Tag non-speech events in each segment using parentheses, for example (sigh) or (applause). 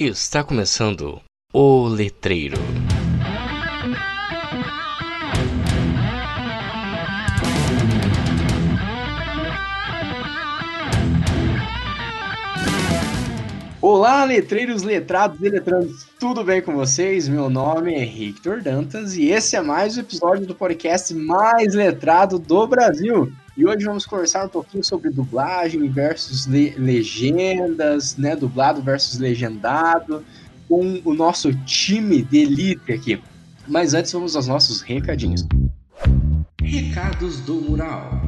Está começando o Letreiro. Olá, letreiros, letrados e letrandos, tudo bem com vocês? Meu nome é Victor Dantas e esse é mais um episódio do podcast mais letrado do Brasil. E hoje vamos conversar um pouquinho sobre dublagem versus le legendas, né? Dublado versus legendado, com o nosso time de elite aqui. Mas antes vamos aos nossos recadinhos. Recados do Mural.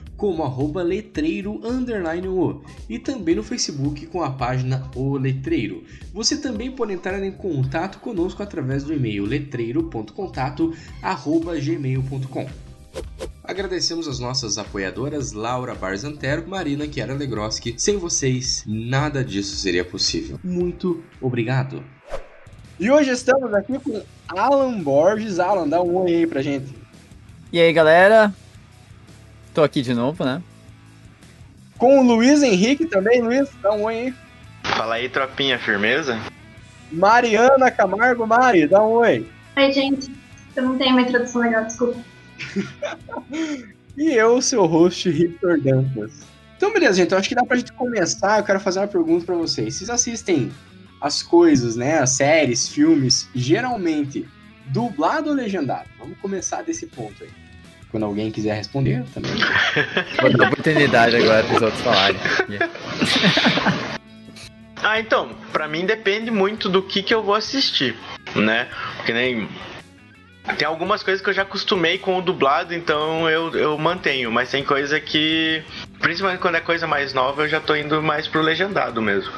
como arroba letreiro underline o e também no Facebook com a página O Letreiro. Você também pode entrar em contato conosco através do e-mail letreiro.contato arroba gmail.com. Agradecemos as nossas apoiadoras Laura Barzantero, Marina Chiara Legroski. Sem vocês, nada disso seria possível. Muito obrigado. E hoje estamos aqui com Alan Borges. Alan, dá um oi aí pra gente. E aí, galera? Tô aqui de novo, né? Com o Luiz Henrique também. Luiz, dá um oi aí. Fala aí, tropinha, firmeza? Mariana Camargo, Mari, dá um oi. Oi, gente. Eu não tenho uma introdução legal, desculpa. (laughs) e eu, seu host, Victor Dantas. Então, beleza, gente. Eu acho que dá pra gente começar. Eu quero fazer uma pergunta pra vocês. Vocês assistem as coisas, né? As séries, filmes, geralmente dublado ou legendado? Vamos começar desse ponto aí. Quando alguém quiser responder também. Vou dar oportunidade agora para os outros falarem. (laughs) ah, então, para mim depende muito do que, que eu vou assistir, né? Porque nem. Tem algumas coisas que eu já acostumei com o dublado, então eu, eu mantenho, mas tem coisa que. Principalmente quando é coisa mais nova, eu já tô indo mais pro legendado mesmo.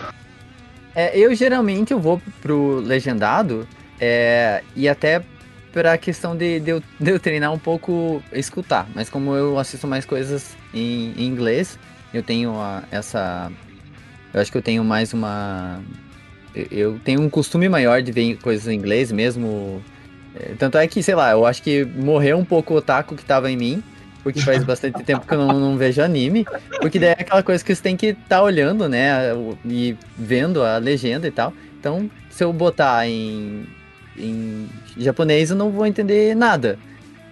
É, eu geralmente eu vou pro legendado é, e até para a questão de, de, eu, de eu treinar um pouco escutar. Mas como eu assisto mais coisas em, em inglês, eu tenho a, essa. Eu acho que eu tenho mais uma. Eu tenho um costume maior de ver coisas em inglês mesmo. É, tanto é que, sei lá, eu acho que morreu um pouco o otaku que tava em mim. Porque faz (laughs) bastante tempo que eu não, não, vejo anime. Porque daí é aquela coisa que você tem que estar tá olhando, né? E vendo a legenda e tal. Então, se eu botar em em japonês eu não vou entender nada.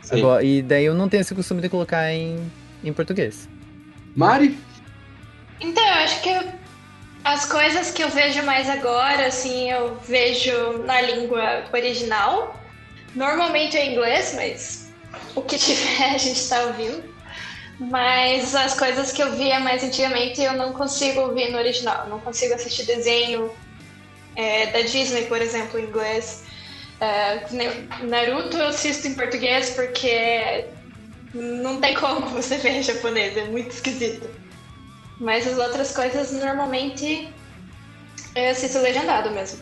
Agora, e daí eu não tenho esse costume de colocar em, em português. Mari? Então, eu acho que as coisas que eu vejo mais agora, assim, eu vejo na língua original. Normalmente é inglês, mas o que tiver (laughs) a gente tá ouvindo. Mas as coisas que eu via mais antigamente eu não consigo ouvir no original. Eu não consigo assistir desenho é, da Disney, por exemplo, em inglês. É, Naruto eu assisto em português porque não tem como (laughs) você ver em japonês, é muito esquisito. Mas as outras coisas normalmente eu assisto legendado mesmo.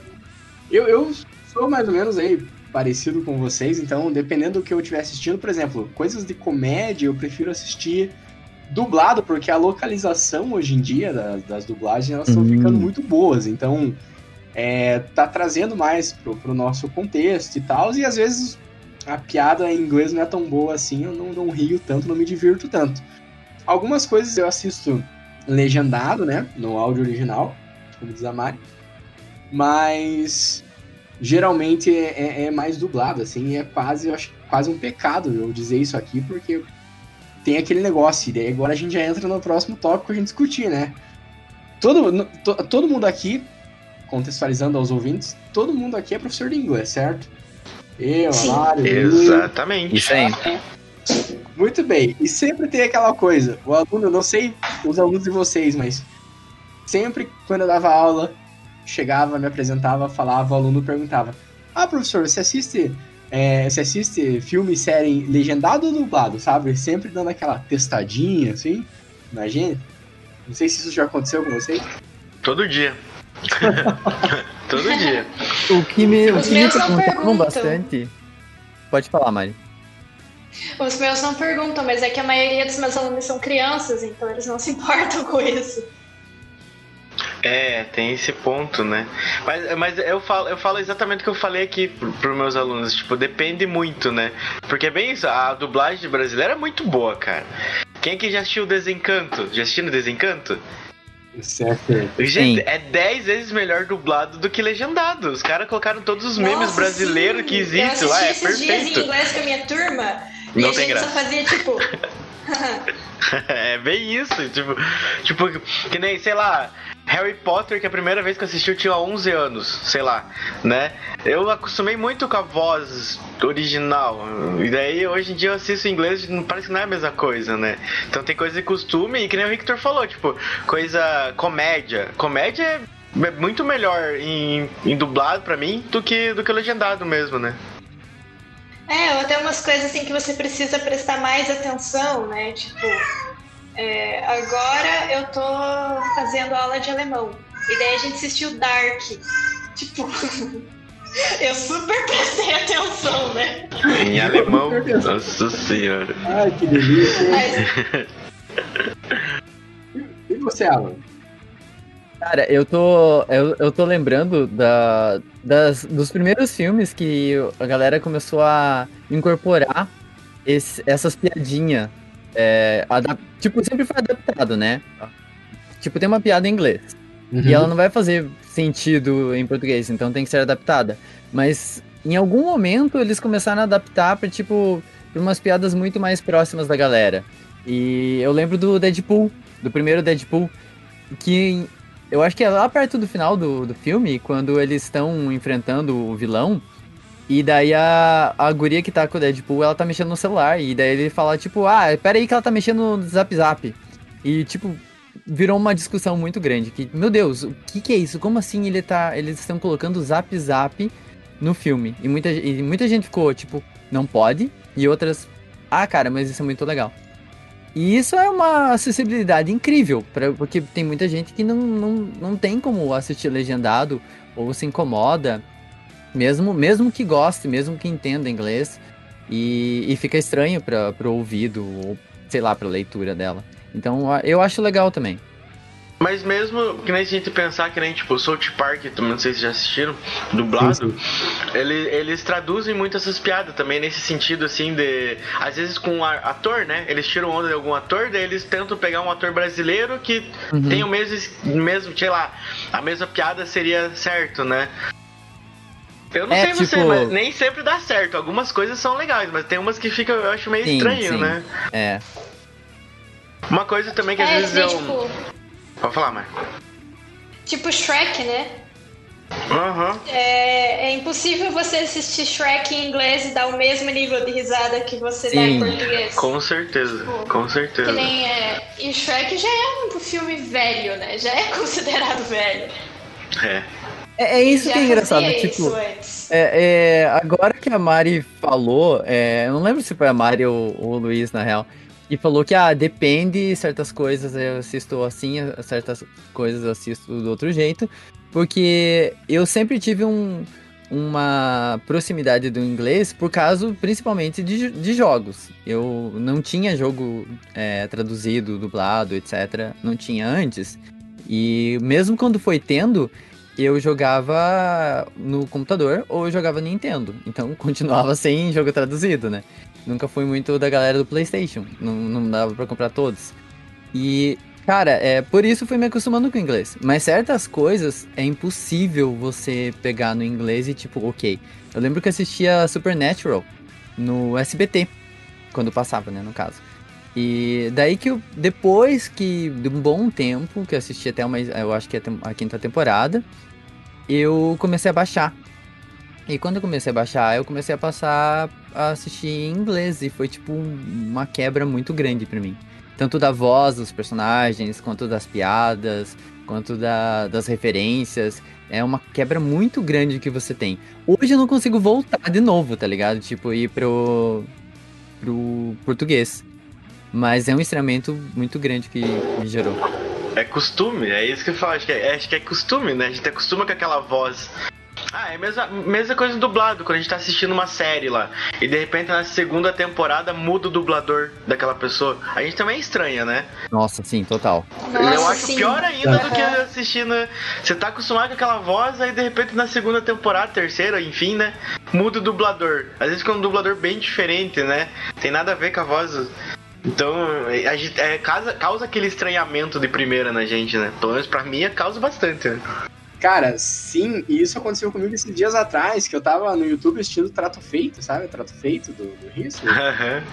Eu, eu sou mais ou menos aí parecido com vocês, então dependendo do que eu estiver assistindo, por exemplo, coisas de comédia eu prefiro assistir dublado, porque a localização hoje em dia das, das dublagens elas estão hum. ficando muito boas, então é, tá trazendo mais pro, pro nosso contexto e tal, e às vezes a piada em inglês não é tão boa assim, eu não, não rio tanto, não me divirto tanto. Algumas coisas eu assisto legendado, né, no áudio original, como diz a Mari, mas geralmente é, é, é mais dublado, assim, é quase, eu acho, quase um pecado eu dizer isso aqui, porque tem aquele negócio, e daí agora a gente já entra no próximo tópico a gente discutir, né? Todo, to, todo mundo aqui contextualizando aos ouvintes, todo mundo aqui é professor de inglês, certo? Eu, Sim. Mário, Exatamente. Isso aí. Muito bem. E sempre tem aquela coisa, o aluno, eu não sei os alunos de vocês, mas sempre quando eu dava aula, chegava, me apresentava, falava, o aluno perguntava: Ah, professor, você assiste. É, você assiste filme série legendado ou dublado, sabe? Sempre dando aquela testadinha, assim, imagina. Não sei se isso já aconteceu com vocês. Todo dia. (laughs) Todo dia. O que me, o que me perguntavam bastante. Pode falar, Mari. Os meus não perguntam, mas é que a maioria dos meus alunos são crianças, então eles não se (laughs) importam com isso. É, tem esse ponto, né? Mas, mas eu, falo, eu falo exatamente o que eu falei aqui pro, pros meus alunos. Tipo, depende muito, né? Porque é bem isso, a dublagem brasileira é muito boa, cara. Quem que já assistiu Desencanto? Já assistiu Desencanto? Certo. Gente, Sim. é 10 vezes melhor dublado do que legendado. Os caras colocaram todos os memes Nossa, brasileiros sim. que existem eu lá, é assisti esses dias em perfeito. inglês com a minha turma e Não a tem gente graça. só fazia tipo. (laughs) é bem isso, tipo, tipo, que nem, sei lá, Harry Potter, que a primeira vez que assisti eu tinha 11 anos, sei lá, né? Eu acostumei muito com a voz original, e daí hoje em dia eu assisto em inglês não parece que não é a mesma coisa, né? Então tem coisa de costume, e que nem o Victor falou, tipo, coisa comédia. Comédia é é muito melhor em, em dublado pra mim do que, do que legendado mesmo, né? É, ou até umas coisas assim que você precisa prestar mais atenção, né? Tipo, é, agora eu tô fazendo aula de alemão. E daí a gente assistiu Dark. Tipo, (laughs) eu super prestei atenção, né? Em alemão, nossa senhora. Ai, que delícia. Mas E você, Alan? Cara, eu tô, eu, eu tô lembrando da, das, dos primeiros filmes que a galera começou a incorporar esse- essas piadinhas. É, adap- tipo, sempre foi adaptado, né? Tipo, tem uma piada em inglês. E ela não vai fazer sentido em português, então tem que ser adaptada. Mas em algum momento eles começaram a adaptar pra, tipo, pra umas piadas muito mais próximas da galera. E eu lembro do Deadpool, do primeiro Deadpool, que eu acho que é lá perto do final do, do filme, quando eles estão enfrentando o vilão. E daí a, a guria que tá com o Deadpool, ela tá mexendo no celular. E daí ele fala, tipo, ah, pera aí que ela tá mexendo no Zap Zap. E, tipo, virou uma discussão muito grande. Que, meu Deus, o que, que é isso? Como assim ele tá, eles estão colocando o Zap Zap no filme? E muita, e muita gente ficou, tipo, não pode. E outras, ah, cara, mas isso é muito legal. E isso é uma acessibilidade incrível, pra, porque tem muita gente que não, não, não tem como assistir legendado ou se incomoda, mesmo, mesmo que goste, mesmo que entenda inglês, e, e fica estranho para o ouvido, ou sei lá, para leitura dela. Então eu acho legal também. Mas mesmo que nem se a gente pensar que nem tipo South Park, também não sei se já assistiram, dublado, ele- eles traduzem muito essas piadas também nesse sentido assim de. Às vezes com um ator, né? Eles tiram onda de algum ator, daí eles tentam pegar um ator brasileiro que Uhum. tem o mesmo, mesmo, sei lá, a mesma piada seria certo, né? Eu não É, sei você, tipo- mas nem sempre dá certo. Algumas coisas são legais, mas tem umas que ficam, eu acho meio Sim, estranho, sim. né? É. Uma coisa também que às é, vezes assim, eu. tipo, Pode falar, Mar. tipo Shrek, né? Aham. É, é impossível você assistir Shrek em inglês e dar o mesmo nível de risada que você dá em Sim. português. Com certeza, com Que certeza. nem é. E Shrek já é um filme velho, né? Já é (laughs) considerado velho. É. É, é isso já que é engraçado, tipo. É, é, agora que a Mari falou, é, eu não lembro se foi a Mari ou, ou o Luiz, na real, e falou que, ah, depende, certas coisas eu assisto assim, certas coisas eu assisto do outro jeito, porque eu sempre tive um, uma proximidade do inglês por causa, principalmente, de, de jogos. Eu não tinha jogo é, traduzido, dublado, etc., não tinha antes, e mesmo quando foi tendo, eu jogava no computador ou eu jogava Nintendo. Então (laughs) continuava sem jogo traduzido, né? Nunca fui muito da galera do PlayStation. Não, não dava pra comprar todos. E, cara, é por isso fui me acostumando com o inglês. Mas certas coisas é impossível você pegar no inglês e tipo, ok. Eu lembro que assistia Supernatural no SBT. Quando passava, né, no caso. E daí que eu, depois que de um bom tempo, que eu assisti até uma, eu acho que é a a quinta temporada, eu comecei a baixar. E quando eu comecei a baixar, eu comecei a passar a assistir em inglês e foi tipo um- uma quebra muito grande pra mim. Tanto da voz dos personagens, quanto das piadas, quanto da- das referências. É uma quebra muito grande que você tem. Hoje eu não consigo voltar de novo, tá ligado? Tipo, ir pro, pro português. Mas é um estranhamento muito grande que me gerou. É costume, é isso que eu falo. Acho que é, acho que é costume, né? A gente acostuma com aquela voz Ah, é a mesma, mesma coisa do dublado, quando a gente tá assistindo uma série lá. E de repente na segunda temporada muda o dublador daquela pessoa. A gente também é estranha, né? Nossa, sim, total. Nossa, eu acho sim. pior ainda do que assistindo. Você tá acostumado com aquela voz, aí de repente na segunda temporada, terceira, enfim, né? Muda o dublador. Às vezes fica um dublador bem diferente, né? Tem nada a ver com a voz. Então, a gente, é, causa, causa aquele estranhamento de primeira na gente, né? Pelo menos pra mim, causa bastante, né? Cara, sim, e isso aconteceu comigo esses dias atrás, que eu tava no YouTube assistindo Trato Feito, sabe? Trato Feito do, do History. (laughs) Aham.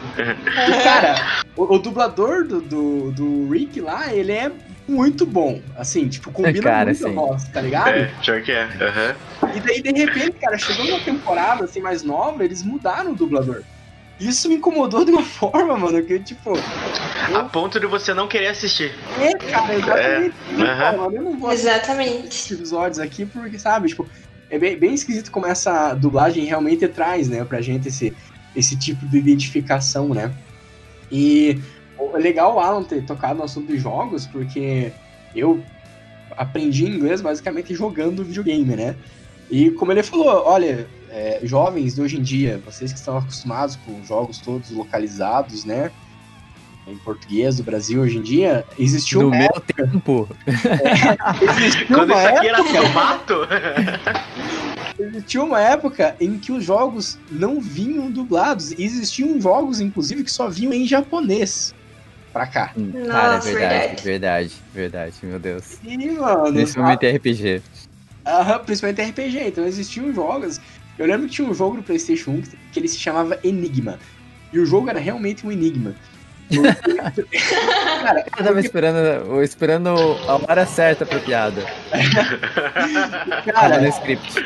E, cara, o, o dublador do, do, do Rick lá, ele é muito bom. Assim, tipo, combina Cara, muito a sim. voz, tá ligado? É, pior que é. Aham. E daí, de repente, cara, chegou uma temporada assim mais nova, eles mudaram o dublador. Isso me incomodou de uma (laughs) forma, mano, que tipo, A ponto de você não querer assistir. é, cara, exatamente. É, mano, eu não vou Exatamente. esses episódios aqui porque, sabe, tipo, é bem, bem esquisito como essa dublagem realmente traz, né, pra gente esse, esse tipo de identificação, né. E é legal o Alan ter tocado no assunto de jogos, porque eu aprendi inglês basicamente jogando videogame, né. E como ele falou, olha, é, jovens de hoje em dia, vocês que estão acostumados com jogos todos localizados, né, em português do Brasil hoje em dia, existiu No uma meu tempo. existiu Quando uma isso aqui era época- formato, Tinha uma época em que os jogos não vinham dublados. E existiam jogos, inclusive, que só vinham em japonês pra cá. Hum, Cara, é Nossa, verdade, verdade. verdade, verdade, meu Deus. E, mano, Principalmente RPG. aham, principalmente RPG. Então existiam jogos. Eu lembro que tinha um jogo no PlayStation 1 que- ele se chamava Enigma. E o jogo era realmente um enigma. (laughs) Cara, Eu tava esperando, esperando a hora certa pra piada. (laughs) Tava cara, no script.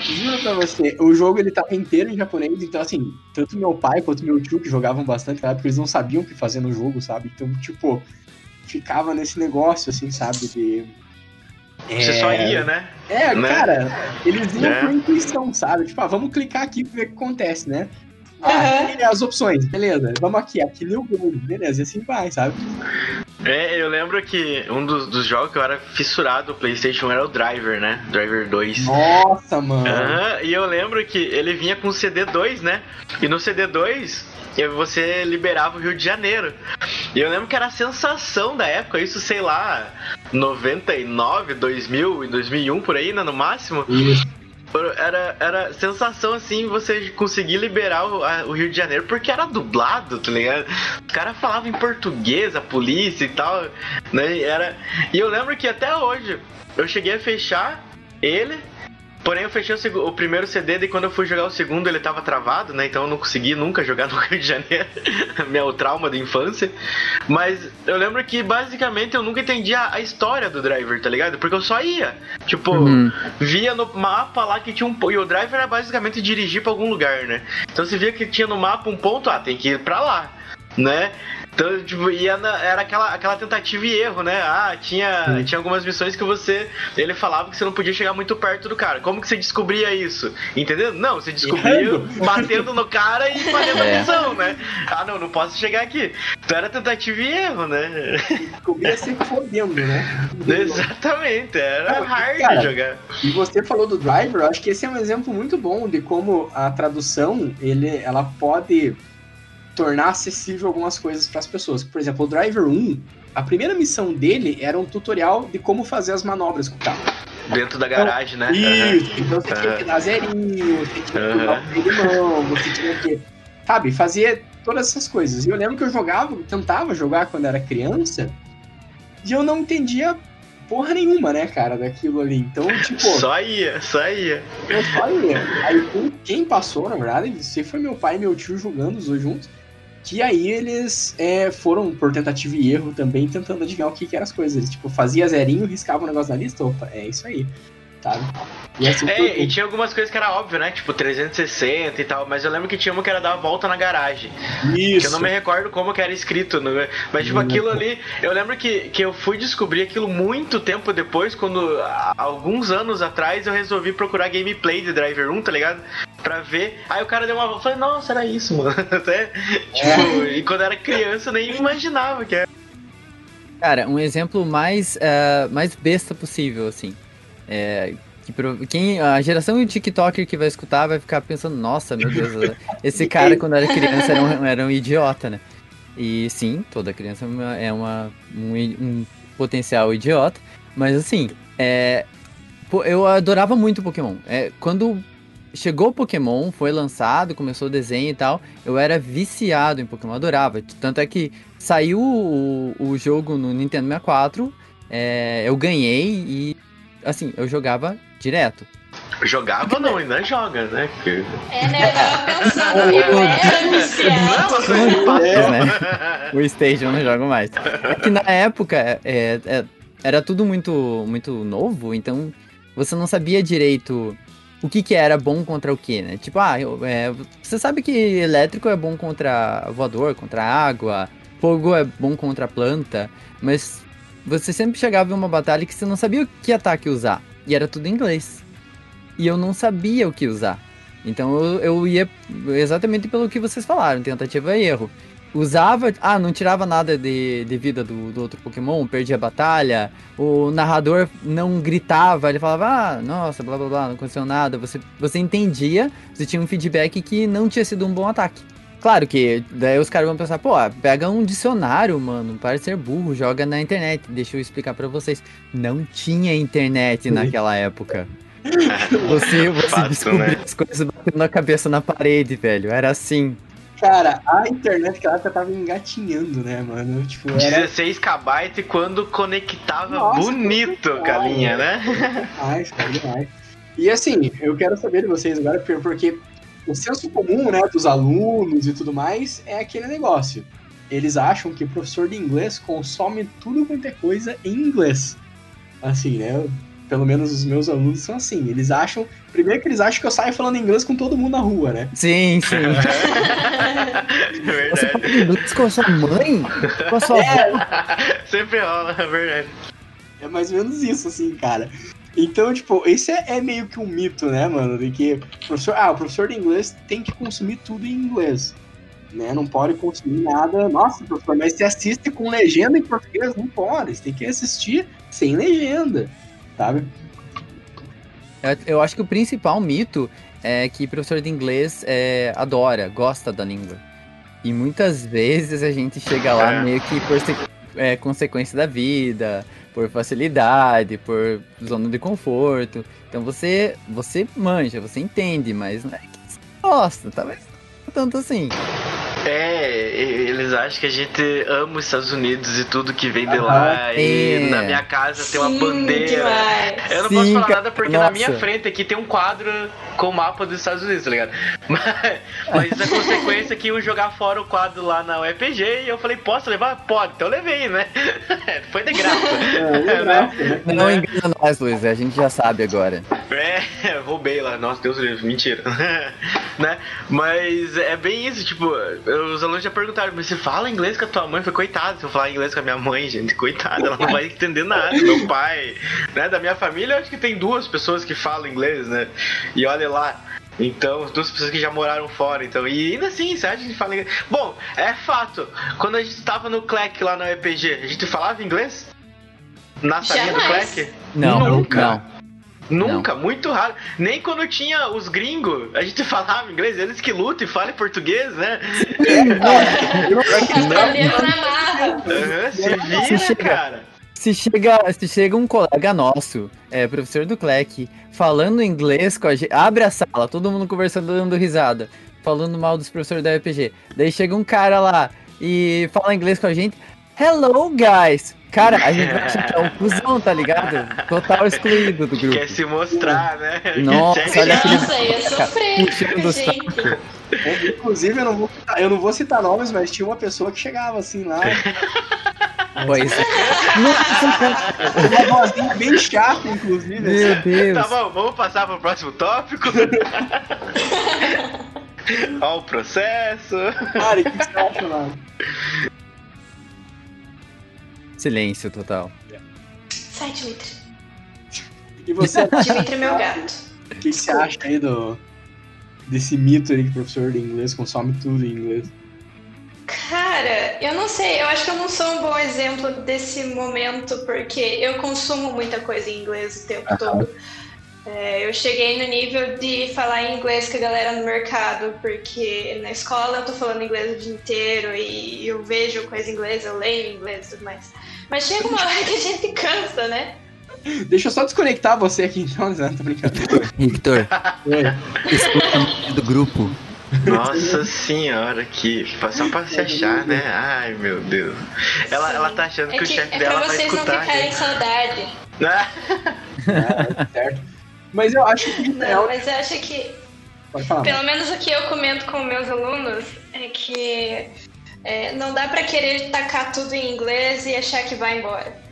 Juro pra você, o jogo ele tava inteiro em japonês, então assim, tanto meu pai quanto meu tio que jogavam bastante na época, eles não sabiam o que fazer no jogo, sabe? Então, tipo, ficava nesse negócio, assim, sabe? De. Você só ia, né? É, né? cara, eles iam É. por intuição, sabe? Tipo, ah, vamos clicar aqui pra ver o que acontece, né? É as opções, beleza. Vamos aqui, aqui lê o game, beleza, e assim vai, sabe? É, eu lembro que um dos, dos jogos que eu era fissurado no PlayStation era o Driver, né? Driver 2. Nossa, mano. Aham, e eu lembro que ele vinha com CD2, né? E no CD2 eh, você liberava o Rio de Janeiro. E eu lembro que era a sensação da época, isso sei lá, 99, 2000 e 2001 por aí, né, no máximo. Isso. Era, era sensação assim, você conseguir liberar o, a- o Rio de Janeiro porque era dublado, tá ligado? O cara falava em português, a polícia e tal, né? Era, e eu lembro que até hoje eu cheguei a fechar ele, porém eu fechei o, o primeiro CD e quando eu fui jogar o segundo ele tava travado, né? Então eu não consegui nunca jogar (laughs) no Rio de Janeiro, (laughs) meu trauma de infância. Mas eu lembro que basicamente eu nunca entendi a, a história do driver, tá ligado? Porque eu só ia. Tipo, Uhum. via no mapa lá que tinha um ponto. E o driver era basicamente dirigir pra algum lugar, né? Então você via que tinha no mapa um ponto, ah, tem que ir pra lá, né? Então, tipo, ia na- era aquela, aquela tentativa e erro, né? Ah, tinha, tinha algumas missões que você. Ele falava que você não podia chegar muito perto do cara. Como que você descobria isso? Entendeu? Não, você descobria Errando. batendo no cara e fazendo É. a missão, né? Ah, não, não posso chegar aqui. Então era tentativa e erro, né? Descobria se fodendo, né? (laughs) Exatamente, era Não, hard cara, jogar. E você falou do driver, eu acho que esse é um exemplo muito bom de como a tradução ele, ela pode tornar acessível algumas coisas para as pessoas. Por exemplo, o Driver 1, a primeira missão dele era um tutorial de como fazer as manobras com o carro. Dentro da garagem, né? Isso, então você tinha que dar zerinho, você tinha que dar o de mão, você tinha que. Sabe, fazer todas essas coisas. E eu lembro que eu jogava, tentava jogar quando era criança, e eu não entendia porra nenhuma, né, cara, daquilo ali. Então, tipo. Só ia, só ia. Eu falei, aí quem- quem passou, na verdade, você foi meu pai e meu tio jogando os dois juntos. Que aí eles é, foram por tentativa e erro também, tentando adivinhar o que, que eram as coisas. Tipo, fazia zerinho, riscava o negócio na lista, opa, é isso aí, sabe? E assim, É, foi- e tinha algumas coisas que era óbvio, né? Tipo 360 e tal, mas eu lembro que tinha uma que era dar a volta na garagem. isso. Que eu não me recordo como que era escrito, né? mas tipo aquilo ali, eu lembro que, que eu fui descobrir aquilo muito tempo depois, quando há alguns anos atrás eu resolvi procurar gameplay de Driver 1, tá ligado? Pra ver. Aí o cara deu uma volta, eu falei, nossa, era isso, mano. (laughs) Até, tipo, e quando eu era criança eu nem imaginava que era. Cara, um exemplo mais, eh, mais besta possível, assim. É, que quem, a geração de TikToker que vai escutar vai ficar pensando, nossa, meu Deus, (laughs) esse cara quando era criança era um, era um idiota, né? E sim, toda criança é uma- é uma, um, um potencial idiota, mas assim, é, eu adorava muito Pokémon. É, quando chegou o Pokémon, foi lançado, começou o desenho e tal, eu era viciado em Pokémon, adorava. Tanto é que saiu o, o jogo no Nintendo 64, é, eu ganhei e, assim, eu jogava direto. Jogava não, ainda joga, né? É, né? Eu pensando, era viciado. É, (laughs) né? O Stage eu não jogo mais. É que na época é, é, era tudo muito, muito novo, então você não sabia direito o que, que era bom contra o que, né? Tipo, ah, eu- é, você sabe que elétrico é bom contra voador, contra água, fogo é bom contra planta, mas você sempre chegava em uma batalha que você não sabia que ataque usar, e era tudo em inglês. E eu não sabia o que usar. Então eu, eu ia exatamente pelo que vocês falaram, tentativa e erro. Usava, ah, não tirava nada de, de vida do, do outro Pokémon, perdia a batalha, o narrador não gritava, ele falava, ah, nossa, blá blá blá, não aconteceu nada. Você, você entendia, você tinha um feedback que não tinha sido um bom ataque. Claro que daí os caras vão pensar, pô, pega um dicionário, mano, para de ser burro, joga na internet. Deixa eu explicar pra vocês. Não tinha internet naquela época. Você, (laughs) você Fato, descobriu né? as coisas batendo na cabeça na parede, velho. Era assim. Cara, a internet naquela época tava engatinhando, né, mano? Tipo, era 16 KB quando conectava Nossa, bonito muito com a bom, linha, né? demais, cara, demais. E assim, eu quero saber de vocês agora, porque o senso comum, né, dos alunos e tudo mais é aquele negócio. Eles acham que o professor de inglês consome tudo quanto é coisa em inglês. Assim, né? Pelo menos os meus alunos são assim. Eles acham. Primeiro que eles acham que eu saio falando inglês com todo mundo na rua, né? Sim, sim. (laughs) Você verdade. fala inglês com a sua mãe? Com a sua avó? Sempre rola, é verdade. É mais ou menos isso, assim, cara. Então, tipo, esse é, é meio que um mito, né, mano? De que o professor, ah, o professor de inglês tem que consumir tudo em inglês. Né? Não pode consumir nada. Nossa, professor, mas você assiste com legenda em português? Não pode. Você tem que assistir sem legenda, sabe? Eu, eu acho que o principal mito é que professor de inglês é, adora, gosta da língua. E muitas vezes a gente chega lá É. meio que por se- é, consequência da vida, por facilidade, por zona de conforto. Então você, você manja, você entende, mas não é que você gosta, talvez não tanto assim. É, e- eles acham que a gente ama os Estados Unidos e tudo que vem de Aham, lá. E é. na minha casa tem uma Sim, bandeira. Eu não Sim, posso falar nada porque na minha nossa. frente aqui tem um quadro com o mapa dos Estados Unidos, tá ligado? Mas, mas a consequência é que iam jogar fora o quadro lá na UEPG e eu falei, posso levar? Pode, então eu levei, né? (laughs) Foi de graça. É, (laughs) né? Não engana nós, Luiz, a gente já sabe agora. É, (laughs) roubei lá. Nossa, Deus do livre, mentira. né? Mas é bem isso, tipo, os alunos já perguntaram, mas você fala inglês com a tua mãe? Eu falei, coitado, se eu falar inglês com a minha mãe, gente, coitada, ela não vai entender nada. Meu pai, né? Da minha família, eu acho que tem duas pessoas que falam inglês, né? E olha lá. Então, duas pessoas que já moraram fora, então. E ainda assim, você acha que a gente fala inglês? Bom, é fato. Quando a gente tava no CLEC lá na EPG, a gente falava inglês? Na salinha do. CLEC? Não, Nunca. não. Nunca, muito raro. Nem quando tinha os gringos, a gente falava inglês, eles que lutam e falam português, né? (laughs) Na marra. Aham, se Se vira, cara. Se chega, se chega um colega nosso, é, professor do CLEC, falando inglês com a gente, abre a sala, todo mundo conversando, dando risada, falando mal dos professores da UPG. Daí chega um cara lá e fala inglês com a gente. Hello, guys! Cara, a gente vai achar que é um cuzão, tá ligado? Total excluído do grupo. Quer se mostrar, né? Nossa, Quer- olha aquele- Nossa. Puxando o gente. É, Inclusive, eu não, vou, citar- eu não vou citar nomes, mas tinha uma pessoa que chegava assim lá, (laughs) Pois é. Uma vozinha bem chata, inclusive. meu. Deus. Tá bom, vamos passar pro próximo tópico. (laughs) Ó o processo. Cara, o que você acha, mano? Silêncio total. Sai, Dimitri. E você, Dimitri é meu gato. o que você acha aí do, desse mito aí que o professor de inglês consome tudo em inglês? Cara, eu não sei, eu acho que eu não sou um bom exemplo desse momento, porque eu consumo muita coisa em inglês o tempo todo. É, eu cheguei no nível de falar em inglês com a galera no mercado, porque na escola eu tô falando inglês o dia inteiro e eu vejo coisa em inglês, eu leio em inglês e tudo mais. Mas chega uma hora (laughs) que a gente cansa, né? Deixa eu só desconectar você aqui então, Zé, tô brincando. Victor, (laughs) É. escuta do grupo. Nossa senhora, que. Só pra se achar, né? Ai, meu Deus. Ela, ela tá achando É, que, o que, chefe é dela pra vai vocês não escutar. ficarem com saudade. É, certo. Mas eu acho que. Não, mas eu acho que falar. Pelo menos o que eu comento com meus alunos é que é, não dá pra querer tacar tudo em inglês e achar que vai embora.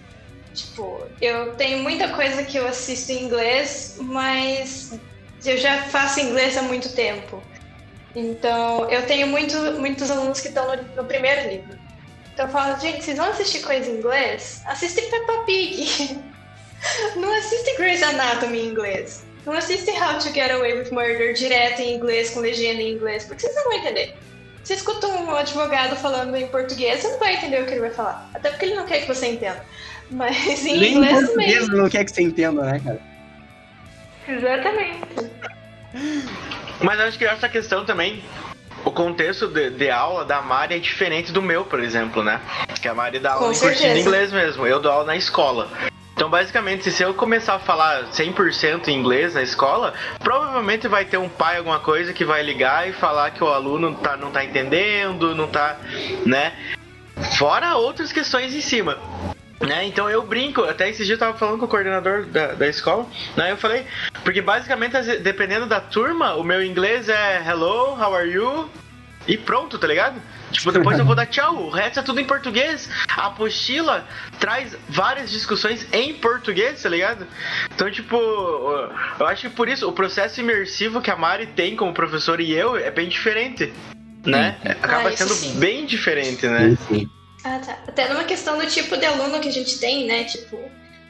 Tipo, eu tenho muita coisa que eu assisto em inglês, mas eu já faço inglês há muito tempo. Então, eu tenho muito, muitos alunos que estão no, no primeiro livro. Então eu falo, gente, vocês vão assistir coisa em inglês? Assiste Peppa Pig. (laughs) Não assiste Grey's Anatomy em inglês. Não assiste How to Get Away with Murder direto em inglês, com legenda em inglês, porque vocês não vão entender. Você escuta um advogado falando em português, você não vai entender o que ele vai falar. Até porque ele não quer que você entenda. Mas em Nem em inglês português também. não quer que você entenda, né, cara? Exatamente. Mas acho que essa questão também. O contexto de, de aula da Mari é diferente do meu, por exemplo, né? Que a Mari dá aula Com em cursinho de certeza. inglês mesmo. Eu dou aula na escola. Então, basicamente, se eu começar a falar 100% em inglês na escola, provavelmente vai ter um pai, alguma coisa, que vai ligar e falar que o aluno tá, não tá entendendo, não tá, né? Fora outras questões em cima. Né? Então eu brinco, até esse dia eu tava falando com o coordenador da, da escola, né? Eu falei, porque basicamente, dependendo da turma, o meu inglês é hello, how are you? E pronto, tá ligado? Tipo, depois eu vou dar tchau, o resto é tudo em português. A apostila traz várias discussões em português, tá ligado? Então, tipo, eu acho que por isso o processo imersivo que a Mari tem como professora e eu é bem diferente, né? Acaba Ah, sendo sim. bem diferente, né? Sim. Ah, tá. Até numa questão do tipo de aluno que a gente tem, né? Tipo,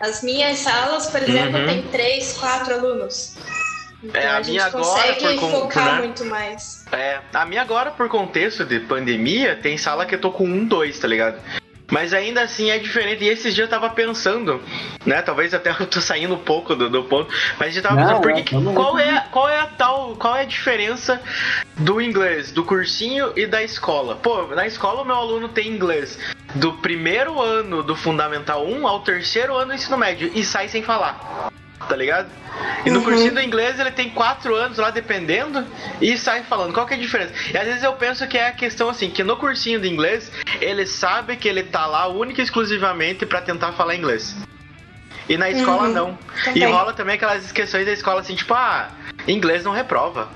as minhas salas, por exemplo, Uhum. tem três, quatro alunos. Então É, a a gente minha agora, consegue por focar né? muito mais. É, a minha agora, por contexto de pandemia, tem sala que eu tô com um, dois, tá ligado? Mas ainda assim é diferente. E esses dias eu tava pensando, né? Talvez até eu tô saindo um pouco do, do ponto. Mas eu tava Não, pensando, por não, que que- vamos- qual, é, qual é a tal. Qual é a diferença do inglês, do cursinho e da escola? Pô, na escola o meu aluno tem inglês do primeiro ano do Fundamental 1 ao terceiro ano do ensino médio e sai sem falar. Tá ligado? E no Uhum. cursinho do inglês ele tem quatro anos lá dependendo e sai falando. Qual que é a diferença? E às vezes eu penso que é a questão assim, que no cursinho do inglês ele sabe que ele tá lá única e exclusivamente pra tentar falar inglês. E na escola Uhum. não. E Também. rola também aquelas questões da escola assim, tipo, ah, inglês não reprova,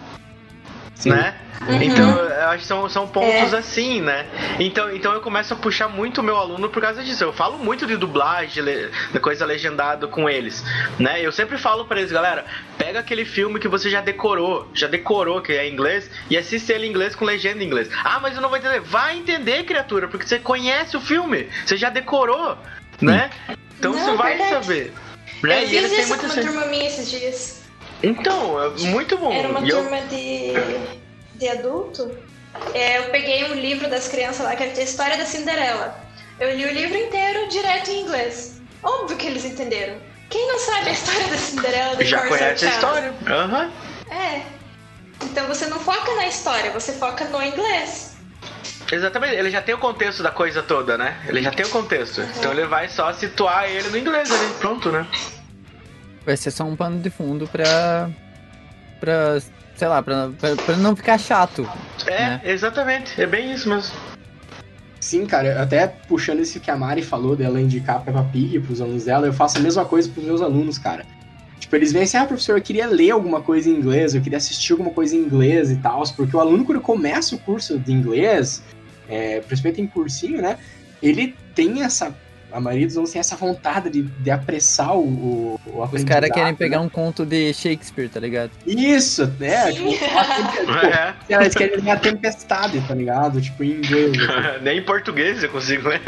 Sim. né? Uhum. Então, eu acho que são, são pontos É. assim, né? Então, então eu começo a puxar muito o meu aluno por causa disso. Eu falo muito de dublagem, de coisa legendada com eles, né? Eu sempre falo pra eles, galera, pega aquele filme que você já decorou, já decorou que é em inglês e assiste ele em inglês com legenda em inglês. Ah, mas eu não vou entender. Vai entender, criatura, porque você conhece o filme, você já decorou, né? Então Não, você vai verdade. saber. Né? Eu E eles fiz têm isso com muito uma assim. turma minha esses dias. Então, é muito bom. Era uma E eu- turma de, de adulto. É, eu peguei um livro das crianças lá, que era a história da Cinderela. Eu li o livro inteiro direto em inglês. Óbvio que eles entenderam. Quem não sabe a história da Cinderela do já conhece a salteado? história. Aham. É. Então você não foca na história, você foca no inglês. Exatamente, ele já tem o contexto da coisa toda, né? Ele já tem o contexto. Então ele vai só situar ele no inglês ali, pronto, né? Vai ser só um pano de fundo pra. pra. sei lá, pra, pra, pra não ficar chato. É, Né? exatamente, é bem isso mesmo. Sim, cara, até puxando isso que a Mari falou dela indicar a Peppa Pig pros alunos dela, eu faço a mesma coisa pros meus alunos, cara. Tipo, eles vêm assim, ah, professor, eu queria ler alguma coisa em inglês, eu queria assistir alguma coisa em inglês e tal, porque o aluno, quando começa o curso de inglês, é, principalmente em cursinho, né, ele tem essa, a maioria dos alunos tem essa vontade de, de apressar o, o, Os caras querem né? pegar um conto de Shakespeare, tá ligado? Isso, né, tipo, (laughs) É, eles querem ler a tempestade, tá ligado? Tipo, em inglês, assim. (laughs) nem em português eu consigo ler.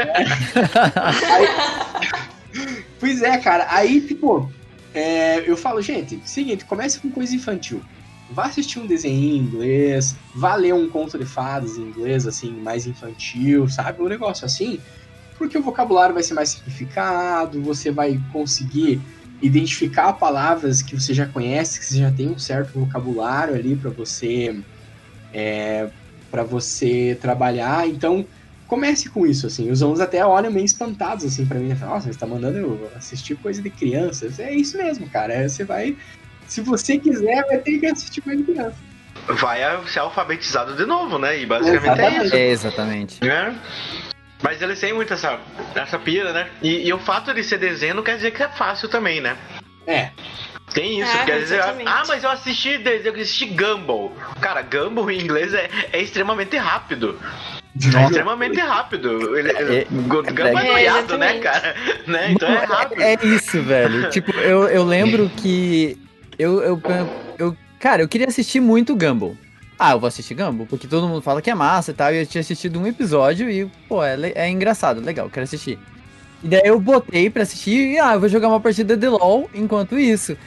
Pois é, cara. Aí, tipo, é, eu falo, gente, seguinte, comece com coisa infantil. Vá assistir um desenho em inglês, vá ler um conto de fadas em inglês, assim, mais infantil, sabe? Um negócio assim. Porque o vocabulário vai ser mais simplificado, você vai conseguir identificar palavras que você já conhece, que você já tem um certo vocabulário ali para você é, para você trabalhar. Então, comece com isso, assim. Os alunos até olham meio espantados, assim, para mim. Nossa, você está mandando eu assistir coisa de crianças. É isso mesmo, cara. É, você vai... Se você quiser, vai ter que assistir coisa de criança. Vai ser alfabetizado de novo, né? E basicamente é, é isso. É, exatamente. É. Mas eles têm muito essa, essa pira, né? E, e, o fato de ser desenho não quer dizer que é fácil também, né? É. Tem isso, ah, quer dizer, ah, mas eu assisti, eu assisti Gumball. Cara, Gumball em inglês é, é extremamente rápido. É extremamente rápido. Ele, é, Gumball é noiado, né, cara? (laughs) Né? Então é rápido. É, isso, velho. (laughs) tipo, eu, eu lembro que eu, eu, eu, cara, eu queria assistir muito Gumball. Ah, eu vou assistir Gumball, porque todo mundo fala que é massa e tal, e eu tinha assistido um episódio e, pô, é, é engraçado, legal, quero assistir. E daí eu botei pra assistir e, ah, eu vou jogar uma partida de LoL enquanto isso.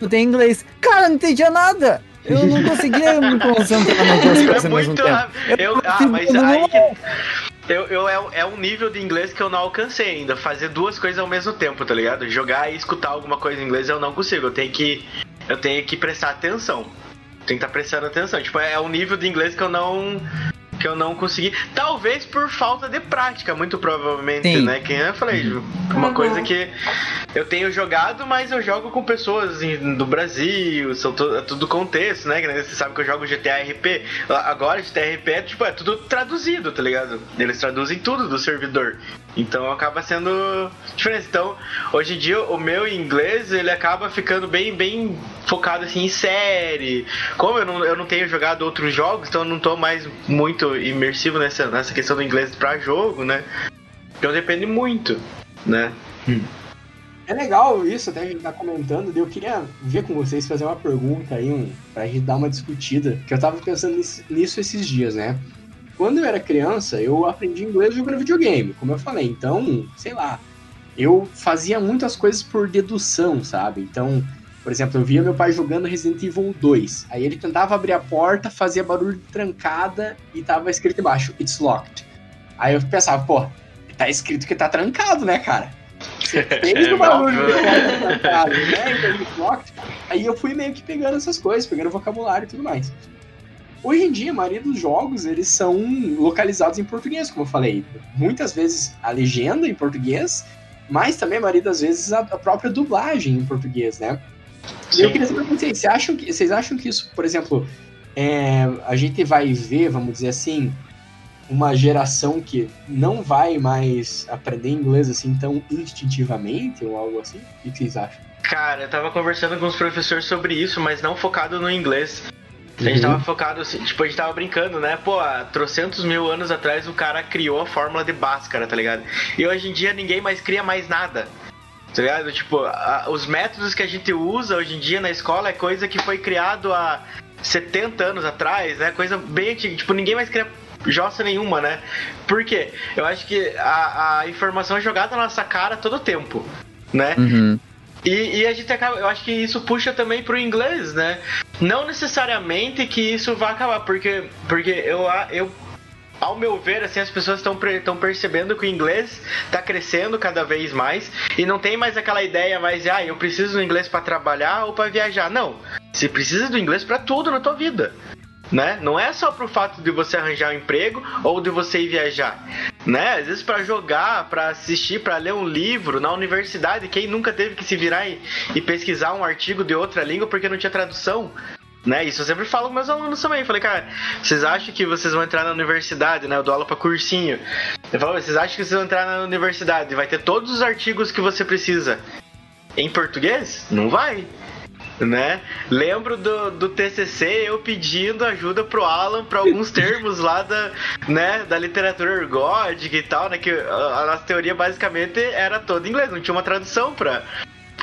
Botei em inglês. Cara, não entendia nada! Eu não conseguia me concentrar nas duas é coisas ao mesmo tempo. Eu, eu ah, mas aí que... Eu, eu, é, é um nível de inglês que eu não alcancei ainda. Fazer duas coisas ao mesmo tempo, tá ligado? Jogar e escutar alguma coisa em inglês eu não consigo. Eu tenho que, eu tenho que prestar atenção tem que estar tá prestando atenção. Tipo, é um nível de inglês que eu não que eu não consegui. Talvez por falta de prática, muito provavelmente, Sim. né? Que eu falei, uma uhum. coisa que eu tenho jogado, mas eu jogo com pessoas do Brasil, são to, é tudo contexto, né? Você sabe que eu jogo GTA RP. Agora GTA RP é, tipo, é tudo traduzido, tá ligado? Eles traduzem tudo do servidor. Então acaba sendo diferente. Então, hoje em dia, o meu inglês ele acaba ficando bem, bem focado assim em série. Como eu não, eu não tenho jogado outros jogos, então eu não tô mais muito imersivo nessa, nessa questão do inglês para jogo, né? Então depende muito, né? Hum. É legal isso, até a gente tá comentando. Eu queria ver com vocês, fazer uma pergunta aí, um, pra gente dar uma discutida. Que eu tava pensando nisso esses dias, né? Quando eu era criança, eu aprendi inglês jogando videogame, como eu falei. Então, sei lá, eu fazia muitas coisas por dedução, sabe? Então, por exemplo, eu via meu pai jogando Resident Evil 2. Aí ele tentava abrir a porta, fazia barulho de trancada e tava escrito embaixo, It's locked. Aí eu pensava, pô, tá escrito que tá trancado, né, cara? Você (laughs) fez o barulho de trancado, né? Então, it's locked. Aí eu fui meio que pegando essas coisas, pegando vocabulário e tudo mais. Hoje em dia, a maioria dos jogos, eles são localizados em português, como eu falei. Muitas vezes a legenda em português, mas também a maioria das vezes a, própria dublagem em português, né? Sim. Eu queria saber vocês, vocês acham que, vocês acham que isso, por exemplo, é, a gente vai ver, vamos dizer assim, uma geração que não vai mais aprender inglês assim tão instintivamente ou algo assim? O que vocês acham? Cara, eu tava conversando com os professores sobre isso, mas não focado no inglês. A gente tava uhum. focado assim, tipo, a gente tava brincando, né? Pô, há trocentos mil anos atrás o cara criou a fórmula de Bhaskara, tá ligado? E hoje em dia ninguém mais cria mais nada. Tá ligado? Tipo, a, os métodos que a gente usa hoje em dia na escola é coisa que foi criado há 70 anos atrás, né? Coisa bem antiga. Tipo, ninguém mais cria jossa nenhuma, né? Por quê? Eu acho que a, a informação é jogada na nossa cara todo o tempo, né? Uhum. E, e, a gente acaba, eu acho que isso puxa também pro inglês, né? Não necessariamente que isso vai acabar, porque, porque eu, eu ao meu ver, assim, as pessoas estão percebendo que o inglês está crescendo cada vez mais e não tem mais aquela ideia mais, ah, eu preciso do inglês para trabalhar ou para viajar. Não, você precisa do inglês para tudo na tua vida né? Não é só pro fato de você arranjar um emprego ou de você ir viajar, né? Às vezes para jogar, para assistir, para ler um livro na universidade, quem nunca teve que se virar e, e, pesquisar um artigo de outra língua porque não tinha tradução, né? Isso eu sempre falo com meus alunos também. falei, cara, vocês acham que vocês vão entrar na universidade, né? Eu dou aula para cursinho. Eu falo, vocês acham que vocês vão entrar na universidade vai ter todos os artigos que você precisa em português? Não vai né? Lembro do, do TCC eu pedindo ajuda pro Alan para alguns (laughs) termos lá da, né, da literatura ergódica e tal, né? Que a, a nossa teoria basicamente era toda em inglês, não tinha uma tradução para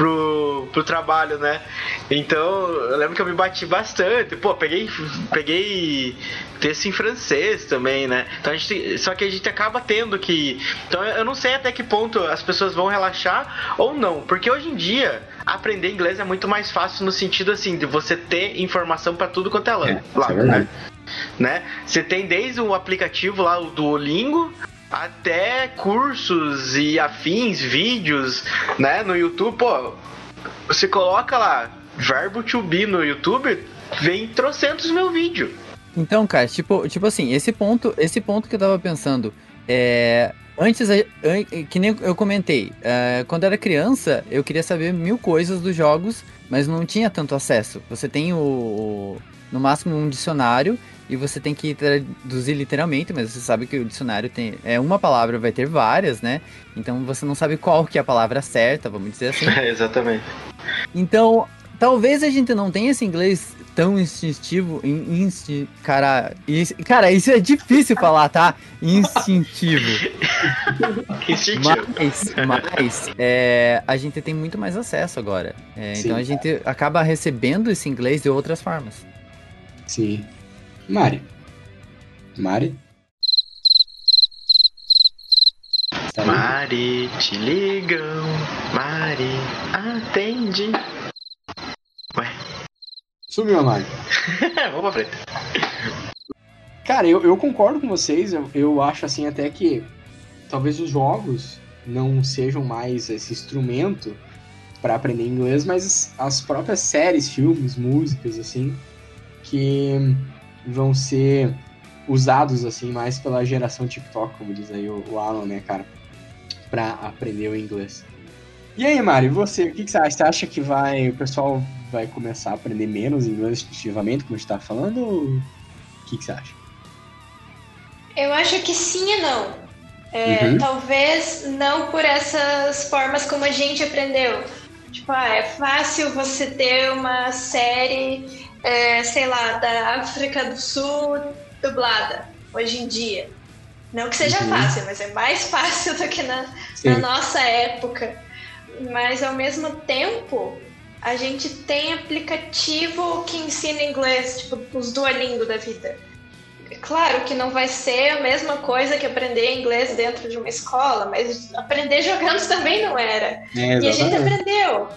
pro, pro trabalho, né? Então, eu lembro que eu me bati bastante. Pô, peguei, peguei texto em francês também, né? Então a gente, só que a gente acaba tendo que. Então eu não sei até que ponto as pessoas vão relaxar ou não, porque hoje em dia aprender inglês é muito mais fácil no sentido assim de você ter informação para tudo quanto é lado. É, lá, é né? né? Você tem desde o aplicativo lá do Duolingo até cursos e afins, vídeos, né, no YouTube, pô, você coloca lá verbo to be no YouTube, vem trocentos mil vídeos. Então, cara, tipo, tipo assim, esse ponto, esse ponto que eu tava pensando, é, antes, que nem eu comentei, é, quando era criança, eu queria saber mil coisas dos jogos, mas não tinha tanto acesso. Você tem o, no máximo um dicionário e você tem que traduzir literalmente, mas você sabe que o dicionário tem é uma palavra, vai ter várias, né? Então você não sabe qual que é a palavra certa, vamos dizer assim. É, (laughs) exatamente. Então, talvez a gente não tenha esse inglês tão instintivo, insti, cara, isso, cara, isso é difícil falar, tá? Instintivo. (laughs) Instintivo. Mas, mas é, a gente tem muito mais acesso agora. É, então a gente acaba recebendo esse inglês de outras formas. Sim. Mari. Mari? Mari, te ligam. Mari, atende. Ué. Sumiu a Mari. (laughs) Vamos pra frente. Cara, eu, eu concordo com vocês. Eu, eu acho assim até que talvez os jogos não sejam mais esse instrumento para aprender inglês, mas as próprias séries, filmes, músicas, assim, que vão ser usados assim mais pela geração TikTok, como diz aí o, o Alan, né, cara, para aprender o inglês. E aí, Mari, você, o que, que, você acha? Você acha que vai, o pessoal vai começar a aprender menos inglês instintivamente, como a gente tá falando, ou o que, que você acha? Eu acho que sim e não. É, uhum. Talvez não por essas formas como a gente aprendeu. Tipo, ah, é fácil você ter uma série é, sei lá, da África do Sul dublada, hoje em dia. Não que seja uhum. fácil, mas é mais (laughs) fácil do que na, na nossa época. Mas ao mesmo tempo, a gente tem aplicativo que ensina inglês, tipo os Duolingo da vida. Claro que não vai ser a mesma coisa que aprender inglês dentro de uma escola, mas aprender jogando (laughs) também não era. É, e a gente aprendeu.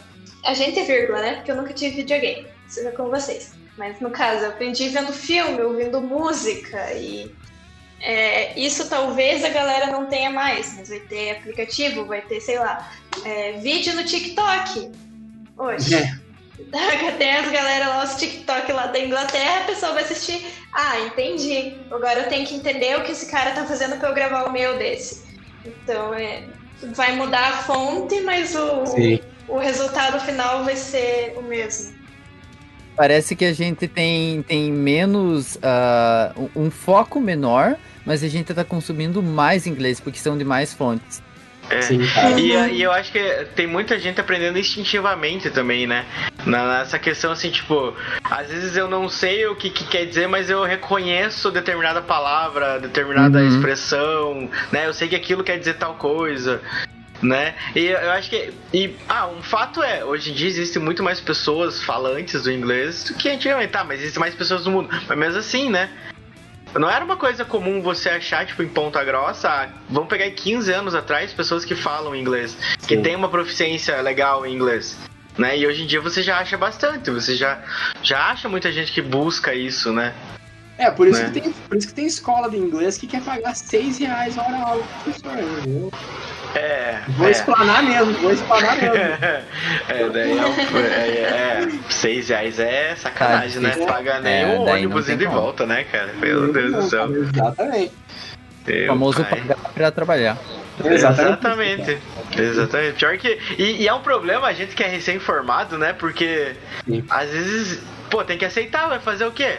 A gente é vírgula, né? Porque eu nunca tive videogame seja com vocês. Mas no caso, eu aprendi vendo filme, ouvindo música e é, isso talvez a galera não tenha mais, mas vai ter aplicativo, vai ter, sei lá, é, vídeo no TikTok hoje. É. (laughs) Tem as galera lá, os TikTok lá da Inglaterra, a pessoa vai assistir. Ah, entendi. Agora eu tenho que entender o que esse cara tá fazendo pra eu gravar o meu desse. Então, é, vai mudar a fonte, mas o, o resultado final vai ser o mesmo. Parece que a gente tem, tem menos. Uh, um foco menor, mas a gente está consumindo mais inglês, porque são de mais fontes. É. Sim, e, e, eu acho que tem muita gente aprendendo instintivamente também, né? Nessa questão assim, tipo, às vezes eu não sei o que, que quer dizer, mas eu reconheço determinada palavra, determinada uhum. expressão, né? Eu sei que aquilo quer dizer tal coisa né? E eu acho que. E, ah, um fato é, hoje em dia existem muito mais pessoas falantes do inglês do que antigamente, tá? Mas existem mais pessoas no mundo. Mas mesmo assim, né? Não era uma coisa comum você achar, tipo, em Ponta Grossa, vamos pegar 15 anos atrás, pessoas que falam inglês, Sim. que tem uma proficiência legal em inglês. Né? E hoje em dia você já acha bastante, você já, já acha muita gente que busca isso, né? É, por isso, né? que tem, por isso que tem escola de inglês que quer pagar 6 reais hora aula professor, entendeu? É. Vou é. explanar mesmo, vou explanar mesmo. (laughs) é, daí é, é, é, 6 reais é sacanagem, né? Paga nem é, um ônibus indo e volta, né, cara? Meu Deus do céu. Exatamente. o famoso pai. pagar pra trabalhar. Exatamente. Exatamente. Pior que. E, e, é um problema a gente que é recém-formado, né? Porque Sim. às vezes, pô, tem que aceitar, vai fazer o quê?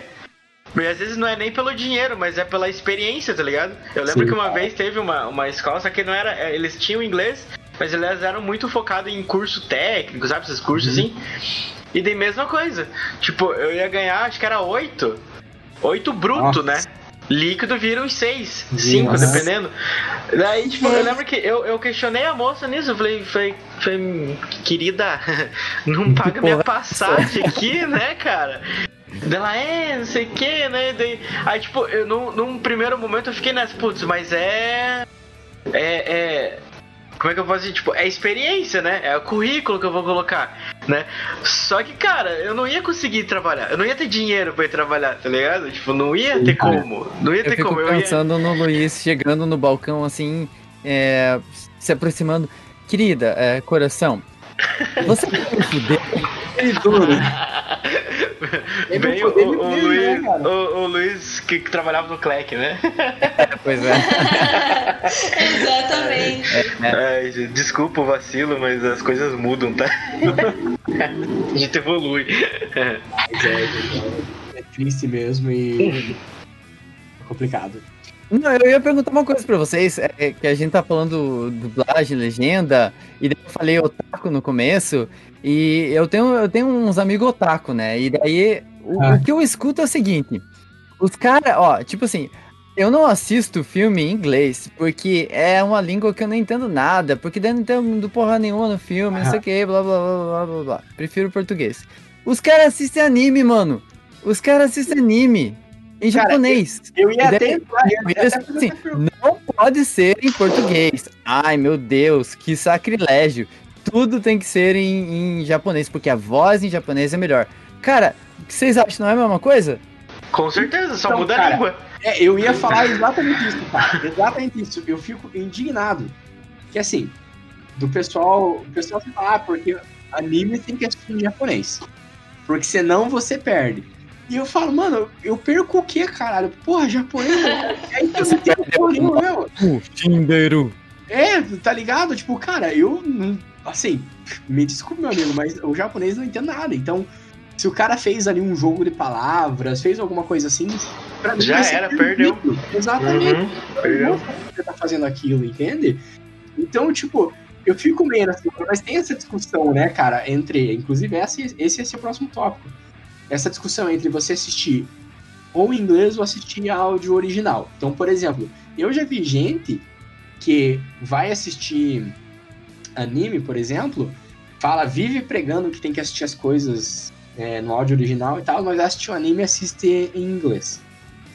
E às vezes não é nem pelo dinheiro, mas é pela experiência, tá ligado? Eu lembro Sim. que uma vez teve uma, uma escola, só que não era. É, eles tinham inglês, mas eles eram muito focados em curso técnico, sabe? Esses cursos uhum. assim. E daí mesma coisa. Tipo, eu ia ganhar, acho que era oito. Oito bruto, Nossa. né? Líquido vira uns seis, cinco, dependendo. Daí, tipo, eu lembro que eu, eu questionei a moça nisso. Eu falei, falei, falei querida, (laughs) não paga minha passagem aqui, né, cara? Dela é, não sei o que, né? Daí, aí, tipo, eu, num, num primeiro momento eu fiquei nessa, putz, mas é. É. é como é que eu posso dizer? Tipo, é experiência, né? É o currículo que eu vou colocar, né? Só que, cara, eu não ia conseguir trabalhar. Eu não ia ter dinheiro pra ir trabalhar, tá ligado? Tipo, não ia ter como. Não ia ter eu fico como. Eu pensando ia... no Luiz chegando no balcão, assim, é, se aproximando. Querida, é, coração, Você quer me fuder? (laughs) Bem, o, o, o Luiz, né, o, o Luiz que, que trabalhava no Clec, né? Pois é. Exatamente. Ai, gente, desculpa o vacilo, mas as coisas mudam, tá? (laughs) A gente evolui. É, é triste mesmo e é complicado. Não, eu ia perguntar uma coisa pra vocês, é, é que a gente tá falando dublagem, legenda, e daí eu falei otaku no começo, e eu tenho, eu tenho uns amigos otaku, né? E daí o, Ah. o que eu escuto é o seguinte: os caras, ó, tipo assim, eu não assisto filme em inglês, porque é uma língua que eu não entendo nada, porque daí não entendo porra nenhuma no filme, não sei o que, blá blá blá blá blá blá. Prefiro português. Os caras assistem anime, mano. Os caras assistem anime em Cara, japonês. Eu ia daí- eu ia até assim, não pode ser em português. Ai, meu Deus, que sacrilégio. Tudo tem que ser em, em japonês, porque a voz em japonês é melhor. Cara, o que vocês acham? Não é a mesma coisa? Com certeza, só Então, muda cara, a língua. É, eu ia falar exatamente isso, cara. Exatamente isso. Eu fico indignado. Que assim, do pessoal. O pessoal fala, ah, porque anime tem que assistir em japonês. Porque senão você perde. E eu falo, mano, eu perco o quê, caralho? Porra, japonês. Aí que eu não tenho porra nenhuma, meu. O Shinderu. É, tá ligado? Tipo, cara, eu não. Assim, me desculpe, meu amigo, mas o japonês não entende nada. Então, se o cara fez ali um jogo de palavras, fez alguma coisa assim, pra mim Já era, perdeu. Exatamente. Uhum, perdeu. Você tá fazendo aquilo, entende? Então, tipo, eu fico meio assim, mas tem essa discussão, né, cara, entre. Inclusive, esse, esse é o próximo tópico. Essa discussão entre você assistir ou em inglês ou assistir áudio original. Então, por exemplo, eu já vi gente que vai assistir anime, por exemplo, fala, vive pregando que tem que assistir as coisas é, no áudio original e tal, mas assiste o anime e assiste em inglês,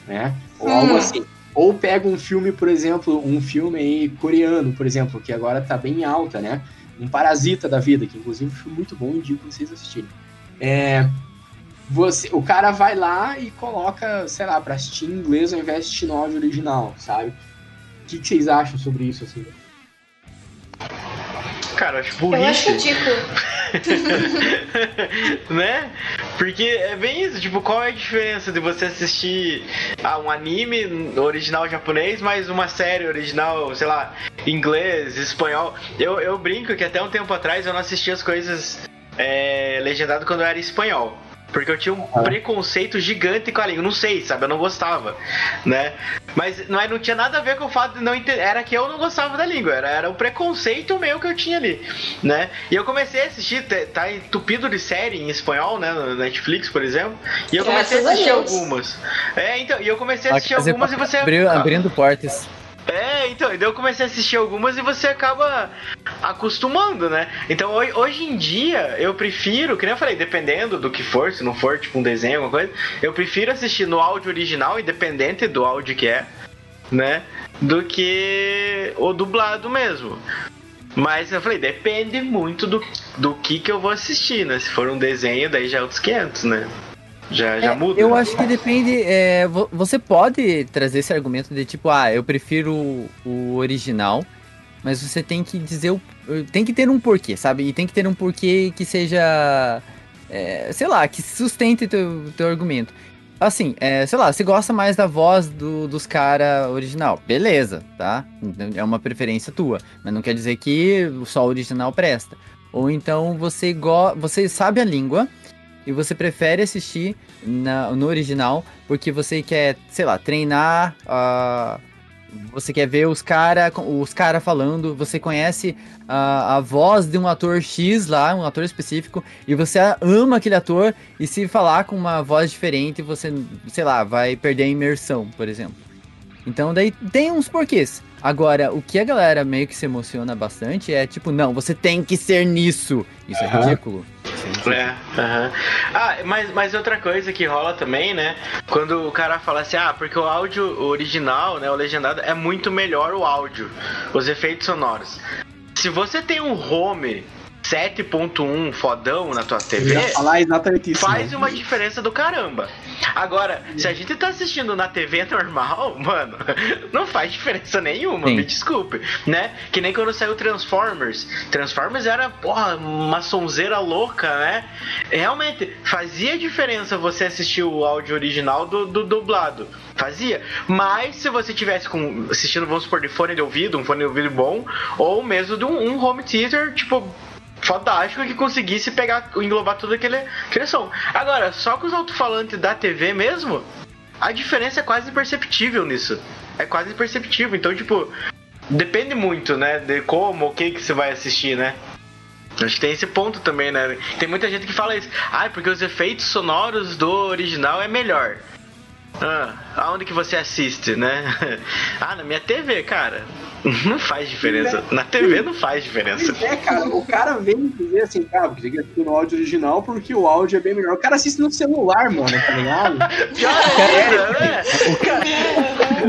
né? Ou algo Hum. assim. Ou pega um filme, por exemplo, um filme aí coreano, por exemplo, que agora tá bem alta, né? Um Parasita da vida, que inclusive é um filme muito bom, indico vocês assistirem. É, você, o cara vai lá e coloca, sei lá, pra assistir em inglês ao invés de assistir no áudio original, sabe? O que, que vocês acham sobre isso, assim? Cara, eu acho Eu acho burrice. ridículo. (laughs) né? Porque é bem isso, tipo, qual é a diferença de você assistir a um anime original japonês, mais uma série original, sei lá, inglês, espanhol? Eu, eu brinco que até um tempo atrás eu não assistia as coisas é, legendado quando eu era espanhol. Porque eu tinha um Ah. preconceito gigante com a língua. Não sei, sabe? Eu não gostava, né? Mas não, é- não tinha nada a ver com o fato de não entender. Era que eu não gostava da língua. Era, era o preconceito meu que eu tinha ali, né? E eu comecei a assistir, tá- tá entupido de série em espanhol, né? No Netflix, por exemplo. E eu comecei a Graças a assistir Deus. algumas. É, então, e eu comecei a assistir algumas e você. abriu- abrindo portas. É, então, eu comecei a assistir algumas e você acaba acostumando, né? Então hoje, hoje em dia eu prefiro, que nem eu falei, dependendo do que for, se não for tipo um desenho, alguma coisa, eu prefiro assistir no áudio original, independente do áudio que é, né? Do que o dublado mesmo. Mas eu falei, depende muito do, do que que eu vou assistir, né? Se for um desenho, daí já é outros 500, né? Já, já É, muda. Eu acho que depende. é, vo- você pode trazer esse argumento de tipo, ah, eu prefiro o, o original, mas você tem que dizer o. Tem que ter um porquê, sabe? E tem que ter um porquê que seja. é, sei lá, que sustente teu, teu argumento. Assim, é, sei lá, você gosta mais da voz do, dos cara original. Beleza, tá? É uma preferência tua. Mas não quer dizer que só o original presta. Ou então você, go você sabe a língua e você prefere assistir na- no original porque você quer, sei lá, treinar. ah, você quer ver os cara, os cara falando, você conhece a, a voz de um ator X lá, um ator específico, e você ama aquele ator, e se falar com uma voz diferente, você, sei lá, vai perder a imersão, por exemplo. Então daí tem uns porquês. Agora, o que a galera meio que se emociona bastante é tipo, não, você tem que ser nisso. Isso é. Isso é ridículo. É, aham. Ah, mas, mas outra coisa que rola também, né? Quando o cara fala assim, ah, porque o áudio original, né, o legendado, é muito melhor o áudio, os efeitos sonoros. Se você tem um home 7.1 fodão na tua TV, exatamente isso. faz né? uma diferença do caramba. Agora, se a gente tá assistindo na TV normal, (laughs) mano, não faz diferença nenhuma, Sim. me desculpe, né? Que nem quando saiu Transformers. Transformers era, porra, uma sonzeira louca, né? Realmente, fazia diferença você assistir o áudio original do, do dublado. Fazia. Mas se você tivesse com, assistindo, vamos supor, de fone de ouvido, um fone de ouvido bom, ou mesmo de um, um home theater, tipo, fantástico que conseguisse pegar, englobar todo aquele, aquele som. Agora, só com os alto-falantes da TV mesmo, a diferença é quase imperceptível nisso. É quase imperceptível. Então, tipo, depende muito, né? De como, o que que você vai assistir, né? Acho que tem esse ponto também, né? Tem muita gente que fala isso. Ah, porque os efeitos sonoros do original é melhor. Ah, aonde que você assiste, né? (laughs) Ah, na minha TV, cara. (laughs) Não faz diferença. Na TV não faz diferença. É, cara, o cara vem dizer assim, cara, porque tem que assistir no áudio original porque o áudio é bem melhor. O cara assiste no celular, mano, tá ligado? (laughs) Pior ainda, né?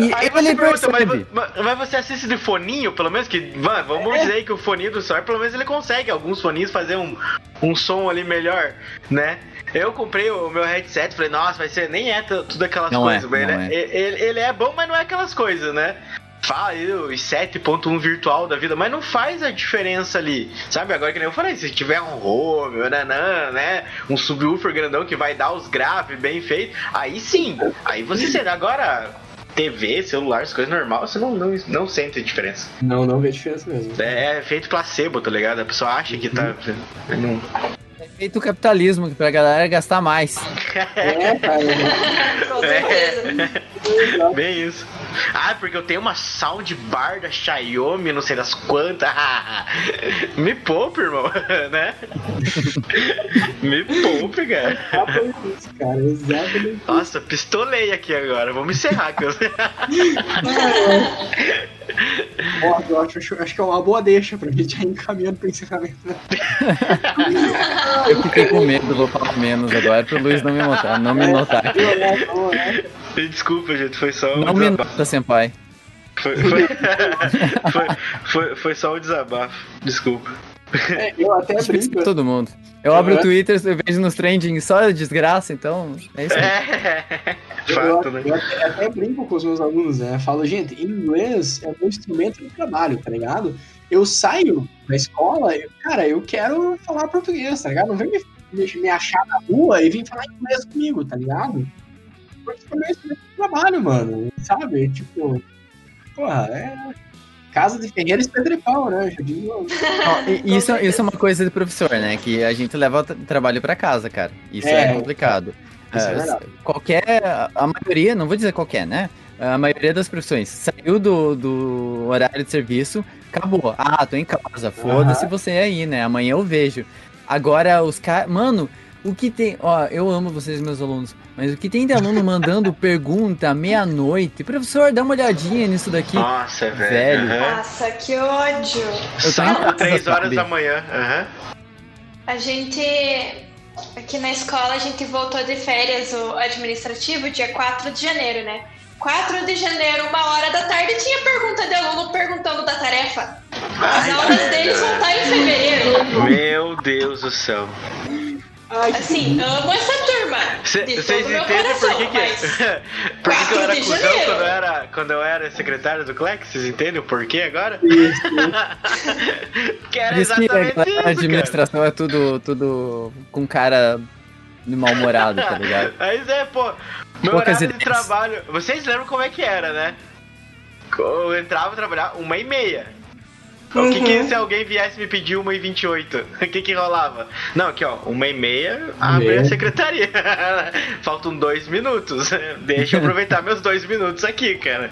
E Aí ele você pergunta, mas, mas- você assiste de foninho, pelo menos que. Mano, vamos dizer aí que o foninho do celular, pelo menos ele consegue alguns foninhos fazer um, um som ali melhor, né? Eu comprei o meu headset, falei, nossa, vai ser. Nem é tu- tudo aquelas Não é, coisas, mas não ele, é. ele, ele é bom, mas não é aquelas coisas, né? Fala aí os 7.1 virtual da vida, mas não faz a diferença ali. Sabe? Agora que nem eu falei, se tiver um home, um nanã, né? Um subwoofer grandão que vai dar os graves bem feitos, aí sim. Aí você será. Agora, TV, celular, as coisas normais, você não, não, não sente a diferença. Não, não vê diferença mesmo. É feito placebo, tá ligado? A pessoa acha que tá. Não... É feito o capitalismo, que pra galera gastar mais. É, cara. (laughs) Com certeza. Bem isso. Ah, porque eu tenho uma soundbar da Xiaomi, não sei das quantas. (laughs) Me poupe, irmão, (laughs) né? (laughs) Me poupe, cara. Exatamente isso, cara. Exatamente. Nossa, pistolei aqui agora. Vamos encerrar. que eu- acho, acho, acho que é uma boa deixa pra gente ir encaminhando pro encerramento. Eu fiquei com medo, vou falar menos agora pro Luiz não me notar. Não me notar. Desculpa, gente, foi só um Não desabafo. nota, senpai. Foi, foi, (laughs) foi, foi, foi só um desabafo. Desculpa. É, Eu até brinco. pra todo mundo. Eu abro o Twitter, eu vejo nos trending só desgraça, então é isso aí. É. (laughs) Eu, Fato, eu né? até, até brinco com os meus alunos, né? Falo, gente, inglês é um instrumento de trabalho, tá ligado? Eu saio da escola, eu- cara, eu quero falar português, tá ligado? Não vem me, me- me achar na rua e vir falar inglês comigo, tá ligado? Porque é de trabalho, mano, sabe? Tipo, porra, é. Casa de Ferreira e Pedro e Pau, né? Já digo. (laughs) E- isso, isso é uma coisa do professor, né? Que a gente leva o tra- trabalho pra casa, cara. Isso é, É, complicado. é É, qualquer. A maioria, não vou dizer qualquer, né? A maioria das profissões saiu do, do horário de serviço, acabou. Ah, tô em casa, foda-se você aí, né? Amanhã eu vejo. Agora os caras. Mano, o que tem. Ó, eu amo vocês, meus alunos, mas o que tem de aluno mandando (laughs) pergunta meia-noite? Professor, dá uma olhadinha nisso daqui. Nossa, velho. Velho. aham. Nossa, que ódio. Eu Sábado, casa, 3 horas sabe? da manhã. aham. A gente. Aqui na escola a gente voltou de férias, o administrativo, dia 4 de janeiro, né? 4 de janeiro, uma hora da tarde, tinha pergunta de aluno perguntando da tarefa. As Ai, aulas deles vão estar em fevereiro. Meu Deus do céu. Ai, que Assim, amo essa turma. Cê- de Vocês entendem por que, que, mas- (laughs) por que, que eu era 4 de cuzão janeiro. quando eu era, quando eu era secretário do Clex? Vocês entendem o porquê agora? isso. (laughs) que era Diz que exatamente a isso, cara. administração é tudo, tudo com cara de mal-humorado, tá ligado? (laughs) Mas é, pô, meu Poucas horário de ideias. trabalho. Vocês lembram como é que era, né? Eu entrava trabalhar uma e meia. O que, que se alguém viesse me pedir uma e 28? O que que rolava? Não, aqui ó, uma e meia, abre a Meia. secretaria. (laughs) Faltam dois minutos. (laughs) Deixa eu aproveitar meus dois minutos aqui, cara.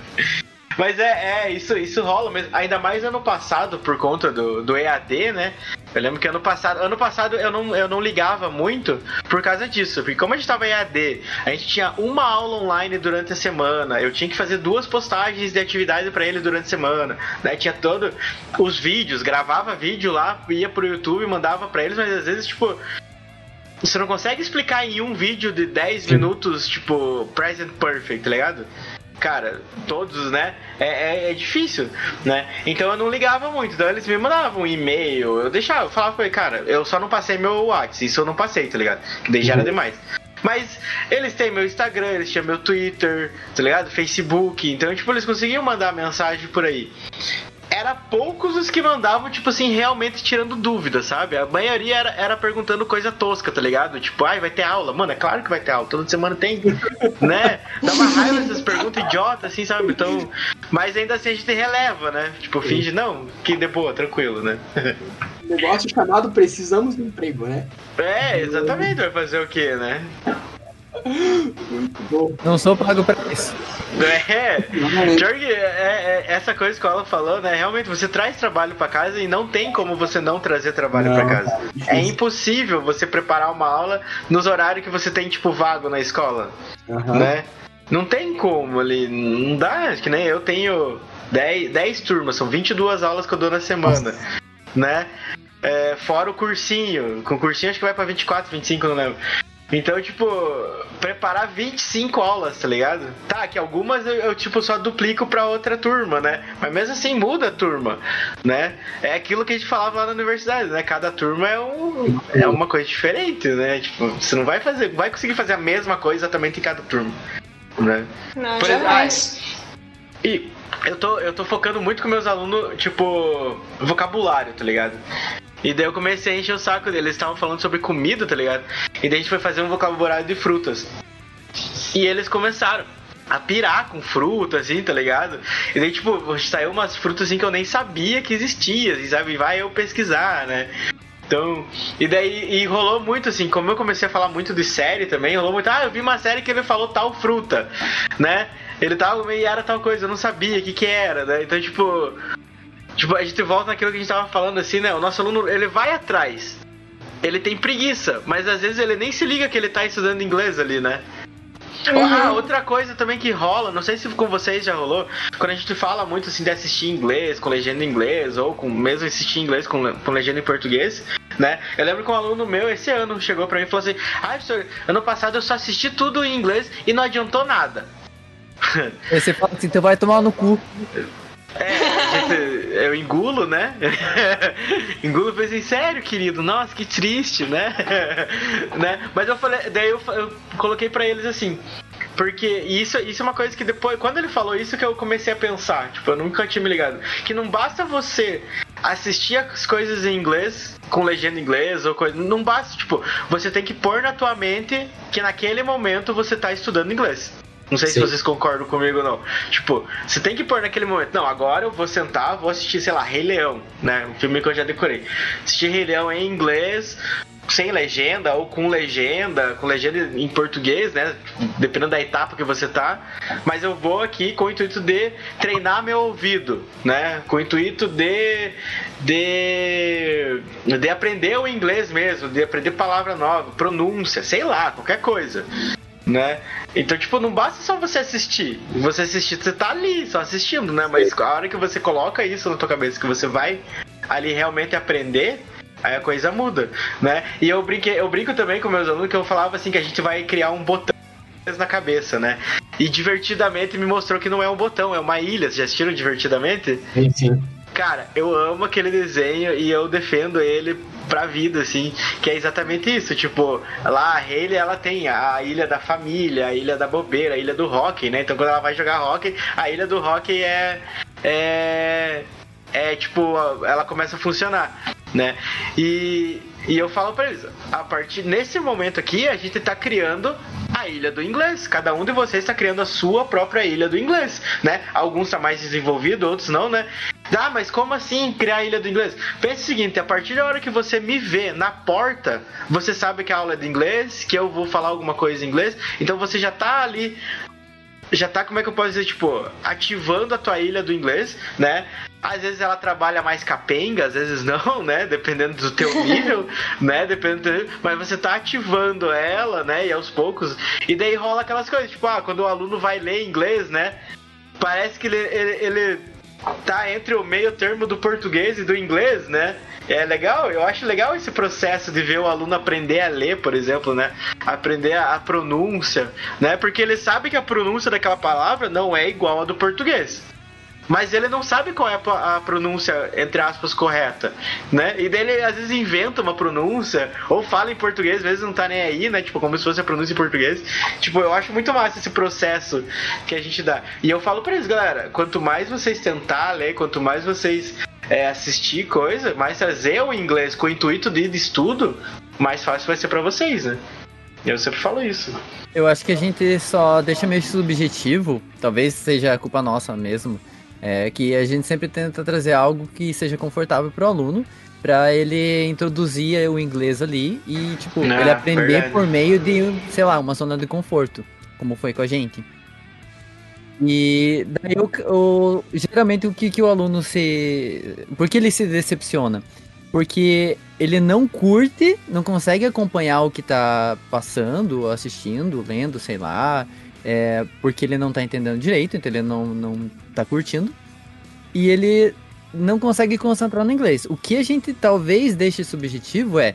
Mas é, é isso, isso rola mesmo. Ainda mais ano passado, por conta do, do EAD, né? Eu lembro que ano passado, ano passado eu não, eu não ligava muito por causa disso. Porque como a gente tava em EAD, a gente tinha uma aula online durante a semana. Eu tinha que fazer duas postagens de atividade pra ele durante a semana. Né? Tinha todo os vídeos, gravava vídeo lá, ia pro YouTube, mandava pra eles, mas às vezes, tipo, você não consegue explicar em um vídeo de 10 minutos, tipo, present perfect, tá ligado? Cara, todos, né? É, é, é, difícil, né? Então eu não ligava muito. Então eles me mandavam um e-mail, eu deixava, eu falava pra ele, cara, eu só não passei meu WhatsApp, isso eu não passei, tá ligado? Que daí já era uhum. demais. Mas eles têm meu Instagram, eles têm meu Twitter, tá ligado? Facebook. Então, tipo, eles conseguiam mandar mensagem por aí era poucos os que mandavam, tipo assim, realmente tirando dúvida, sabe? A maioria era, era perguntando coisa tosca, tá ligado? Tipo, ai, vai ter aula. Mano, é claro que vai ter aula. Toda semana tem, (laughs) né? Dá uma raiva essas perguntas idiotas, assim, sabe? Então, mas ainda assim a gente releva, né? Tipo, finge, não, que de boa, tranquilo, né? (laughs) Negócio chamado precisamos de emprego, né? É, exatamente, vai fazer o quê, né? Muito bom. Não sou pago pra isso. É, Jorge, é, é, essa coisa que ela falou, né? Realmente, você traz trabalho para casa e não tem como você não trazer trabalho para casa. É impossível você preparar uma aula nos horários que você tem, tipo, vago na escola. Uhum. Né? Não tem como ali. Não dá, que nem eu tenho 10, 10 turmas, são 22 aulas que eu dou na semana. Nossa. Né? É, fora o cursinho. Com o cursinho acho que vai pra 24, 25, não lembro. Então, tipo, preparar 25 aulas, tá ligado? Tá, que algumas eu, eu, tipo, só duplico pra outra turma, né? Mas mesmo assim muda a turma, né? É aquilo que a gente falava lá na universidade, né? Cada turma é, um, é uma coisa diferente, né? Tipo, você não vai fazer, vai conseguir fazer a mesma coisa exatamente em cada turma, né? Não, Por jamais. E eu tô, eu tô focando muito com meus alunos, tipo, vocabulário, tá ligado? E daí eu comecei a encher o saco deles. Eles estavam falando sobre comida, tá ligado? E daí a gente foi fazer um vocabulário de frutas. E eles começaram a pirar com frutas, assim, tá ligado? E daí, tipo, saiu umas frutas assim que eu nem sabia que existia, assim, sabe? Vai eu pesquisar, né? Então, e daí e rolou muito assim, como eu comecei a falar muito de série também, rolou muito, ah, eu vi uma série que ele falou tal fruta, né? Ele tava e era tal coisa, eu não sabia o que que era, né? Então, tipo, Tipo, a gente volta naquilo que a gente tava falando assim, né? O nosso aluno, ele vai atrás. Ele tem preguiça, mas às vezes ele nem se liga que ele tá estudando inglês ali, né? Uhum. Ah, outra coisa também que rola, não sei se com vocês já rolou, quando a gente fala muito assim de assistir inglês, com legenda em inglês, ou com mesmo assistir inglês com, com legenda em português, né? Eu lembro que um aluno meu esse ano chegou pra mim e falou assim: Ah, professor, ano passado eu só assisti tudo em inglês e não adiantou nada. Aí você fala assim, tu vai tomar no cu. É, eu engulo, né? (laughs) engulo falei assim, sério, querido? Nossa, que triste, né? (laughs) né? Mas eu falei, daí eu, eu coloquei para eles assim, porque isso, isso é uma coisa que depois, quando ele falou isso, que eu comecei a pensar. Tipo, eu nunca tinha me ligado. Que não basta você assistir as coisas em inglês, com legenda em inglês ou coisa. Não basta, tipo, você tem que pôr na tua mente que naquele momento você tá estudando inglês. Não sei Sim. se vocês concordam comigo ou não. Tipo, você tem que pôr naquele momento. Não, agora eu vou sentar, vou assistir, sei lá, Rei Leão, né? Um filme que eu já decorei. Assistir Rei Leão em inglês, sem legenda ou com legenda, com legenda em português, né? Dependendo da etapa que você tá. Mas eu vou aqui com o intuito de treinar meu ouvido, né? Com o intuito de de de aprender o inglês mesmo, de aprender palavra nova, pronúncia, sei lá, qualquer coisa né? Então, tipo, não basta só você assistir. Você assistir, você tá ali, só assistindo, né? Mas a hora que você coloca isso na tua cabeça, que você vai ali realmente aprender, aí a coisa muda, né? E eu, brinquei, eu brinco também com meus alunos que eu falava assim que a gente vai criar um botão na cabeça, né? E divertidamente me mostrou que não é um botão, é uma ilha. Vocês já assistiram divertidamente? Sim, sim. Cara, eu amo aquele desenho e eu defendo ele pra vida, assim, que é exatamente isso. Tipo, lá a Hayley, ela tem a ilha da família, a ilha da bobeira, a ilha do hockey, né? Então quando ela vai jogar hockey, a ilha do hockey é. É. É tipo, ela começa a funcionar, né? E, e eu falo pra eles, a partir nesse momento aqui, a gente tá criando a ilha do inglês. Cada um de vocês está criando a sua própria ilha do inglês, né? Alguns tá mais desenvolvido, outros não, né? Ah, mas como assim criar a ilha do inglês? Pense o seguinte, a partir da hora que você me vê na porta, você sabe que a aula é de inglês, que eu vou falar alguma coisa em inglês, então você já tá ali já tá, como é que eu posso dizer, tipo, ativando a tua ilha do inglês, né? Às vezes ela trabalha mais capenga, às vezes não, né? (laughs) Dependendo do teu nível, (laughs) né? Dependendo do... Mas você tá ativando ela, né? E aos poucos. E daí rola aquelas coisas, tipo, ah, quando o aluno vai ler inglês, né? Parece que ele, ele, ele tá entre o meio termo do português e do inglês, né? É legal, eu acho legal esse processo de ver o aluno aprender a ler, por exemplo, né? Aprender a, a pronúncia, né? Porque ele sabe que a pronúncia daquela palavra não é igual a do português mas ele não sabe qual é a, pronúncia, entre aspas, correta, né? E daí ele às vezes inventa uma pronúncia, ou fala em português, às vezes não tá nem aí, né? Tipo, como se fosse a pronúncia em português. Tipo, eu acho muito massa esse processo que a gente dá. E eu falo pra eles, galera, quanto mais vocês tentar ler, quanto mais vocês é, assistir coisa, mais trazer o inglês com o intuito de, estudo, mais fácil vai ser para vocês, né? Eu sempre falo isso. Eu acho que a gente só deixa meio subjetivo, talvez seja culpa nossa mesmo, é que a gente sempre tenta trazer algo que seja confortável para o aluno, para ele introduzir o inglês ali e, tipo, ah, ele aprender verdade. por meio de, sei lá, uma zona de conforto, como foi com a gente. E daí, o, geralmente, o que, que o aluno se. Por que ele se decepciona? Porque ele não curte, não consegue acompanhar o que tá passando, assistindo, lendo, sei lá, é, porque ele não tá entendendo direito, então ele não, não tá curtindo. E ele não consegue concentrar no inglês. O que a gente talvez deixe subjetivo é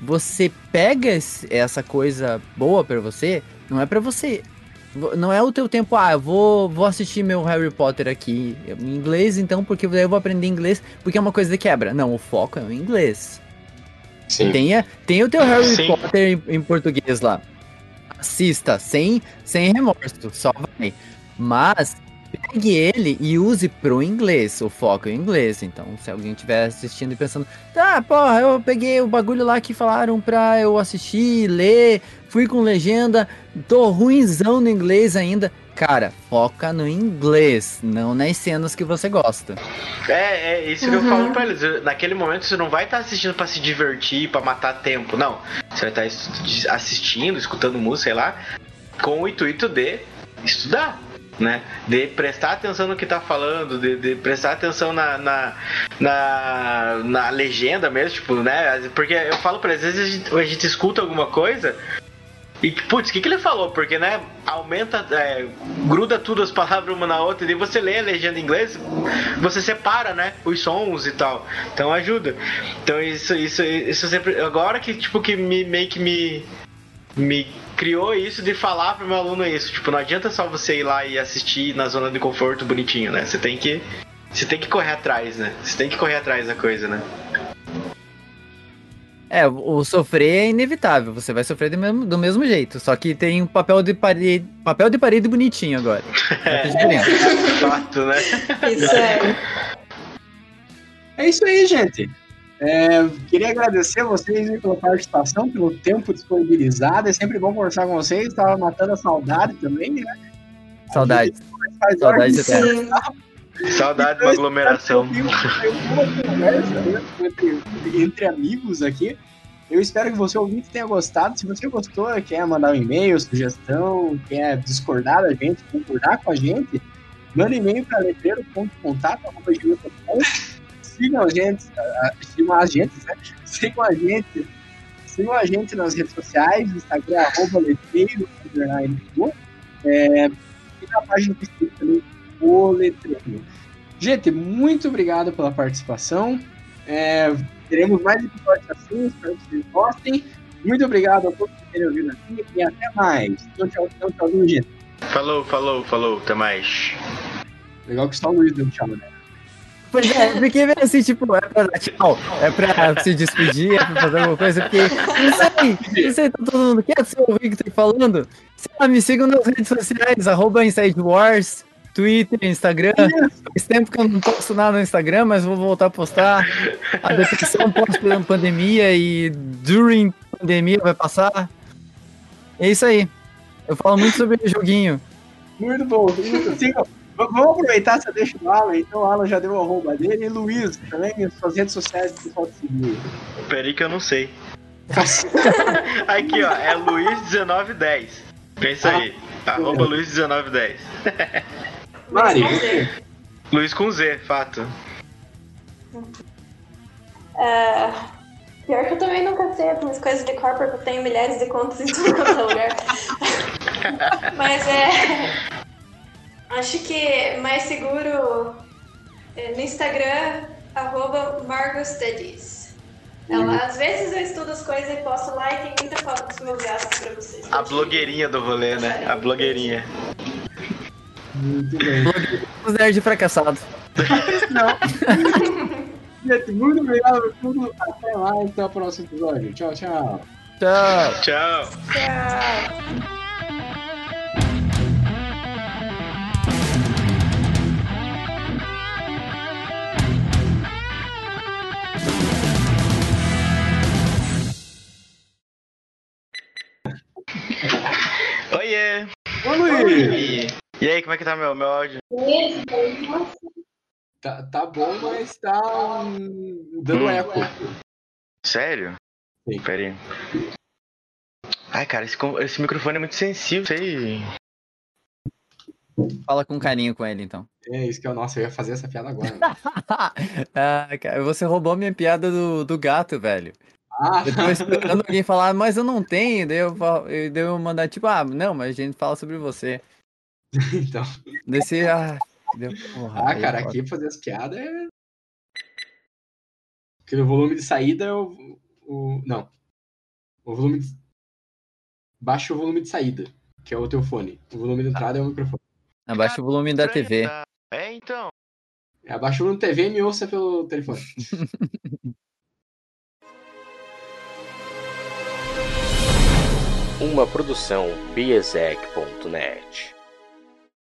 você pega essa coisa boa para você, não é para você. Não é o teu tempo, ah, eu vou, vou assistir meu Harry Potter aqui em inglês, então, porque daí eu vou aprender inglês, porque é uma coisa de quebra. Não, o foco é o inglês. Sim. Tenha, tenha o teu Harry Sim. Potter em, em português lá assista sem, sem remorso, só vai. Mas pegue ele e use pro inglês, o foco é o inglês. Então, se alguém estiver assistindo e pensando, tá, porra, eu peguei o bagulho lá que falaram pra eu assistir, ler, fui com legenda, tô ruimzão no inglês ainda. Cara, foca no inglês, não nas cenas que você gosta. É, é isso uhum. que eu falo pra eles. Naquele momento você não vai estar tá assistindo para se divertir, para matar tempo, não. Você vai estar tá assistindo, escutando música, sei lá, com o intuito de estudar. Né? De prestar atenção no que tá falando, de, de prestar atenção na, na, na, na, legenda mesmo, tipo, né? Porque eu falo pra às vezes a gente, a gente escuta alguma coisa e, putz, o que, que ele falou? Porque, né, aumenta, é, gruda tudo as (laughs) palavras uma na outra, e você lê a legenda em inglês, você separa, né, os sons e tal. Então ajuda. Então isso, isso, isso sempre. Agora que, tipo, que me, meio que me. Me criou isso de falar pro meu aluno isso. Tipo, não adianta só você ir lá e assistir na zona de conforto bonitinho, né? Você tem que. Você tem que correr atrás, né? Você tem que correr atrás da coisa, né? É, o sofrer é inevitável, você vai sofrer do mesmo, do mesmo jeito, só que tem um papel de parede, papel de parede bonitinho agora. (laughs) É, fato, né? Isso é. (laughs) É isso aí, gente. É, queria agradecer a vocês pela participação, pelo tempo disponibilizado. É sempre bom conversar com vocês. Estava matando a saudade também, né? Saudade. Saudade de terra. Saudade de uma aglomeração. Uma conversa né, entre, entre amigos aqui. Eu espero que você ouvinte tenha gostado. Se você gostou, quer mandar um e-mail, sugestão, quer discordar da gente, concordar com a gente, manda e-mail para letreiro.contato.com. Sigam a gente, sigam a gente, né? Sigam a gente, sigam a gente nas redes sociais, Instagram, arroba letreiro, é, e na página do Facebook também, o letreiro. Gente, muito obrigado pela participação. É, teremos mais episódios assim, espero que vocês gostem. Muito obrigado a todos que terem ouvido aqui e até mais. Tchau, tchau, tchau, tchau, gente. Falou, falou, falou, até mais. Legal que só o Luiz deu tchau, né? Pois é, porque assim, tipo, é pra tchau, é pra se despedir, é pra fazer alguma coisa, porque não sei, não sei, tá todo mundo quer ser o Victor falando. Sei lá, me sigam nas redes sociais, arroba Inside Wars, Twitter, Instagram. Faz tempo que eu não posto nada no Instagram, mas vou voltar a postar. A depressão pós-pandemia e during pandemia vai passar. É isso aí. Eu falo muito sobre joguinho. Muito bom. Sim, vamos aproveitar essa deixa do Alan. Então, o Alan já deu a roupa dele. E Luiz, também, suas redes sociais que o pessoal te seguir. Peraí que eu não sei. (laughs) Aqui, ó, é Luiz1910. Pensa ah, aí. Arroba Luiz1910. (laughs) Mari. Luiz com Z, fato. É, pior que eu também nunca sei as coisas de cor, porque eu tenho milhares de contas em todo quanto é lugar. Mas é. Acho que mais seguro é, no Instagram, arroba margostudies. Ela, às vezes eu estudo as coisas e posto lá e tem muita foto dos meus gatos pra vocês. A blogueirinha do rolê, né? A blogueirinha. Muito bem. Os nerds fracassados. (laughs) Gente, muito obrigado por tudo. Até lá, até o próximo episódio. Tchau, tchau. Tchau. Tchau. Tchau! Ô, Luiz! E, e aí, como é que tá meu, meu áudio? Tá, tá bom, mas tá hum, dando Hum. eco. Sério? Sim. Pera aí. Ai, cara, esse, com- esse microfone é muito sensível, sei. Fala com carinho com ele, então. É isso que é o nosso. Eu ia fazer essa piada agora. (laughs) ah, cara, você roubou minha piada do, do gato, velho. Ah, Eu tava esperando alguém falar, mas eu não tenho. Daí eu, daí eu mandar, tipo, ah, não, mas a gente fala sobre você. (laughs) então. Desse, ah, deu, porra, Ah, cara, é aqui fazer as piadas é. Porque no volume de saída é o. o... Não. O volume de. Baixa o volume de saída, que é o teu fone. O volume de entrada é o microfone. Abaixa o volume da TV. É, então. Abaixa o volume da TV e me ouça pelo telefone. (laughs) Uma produção biesec.net.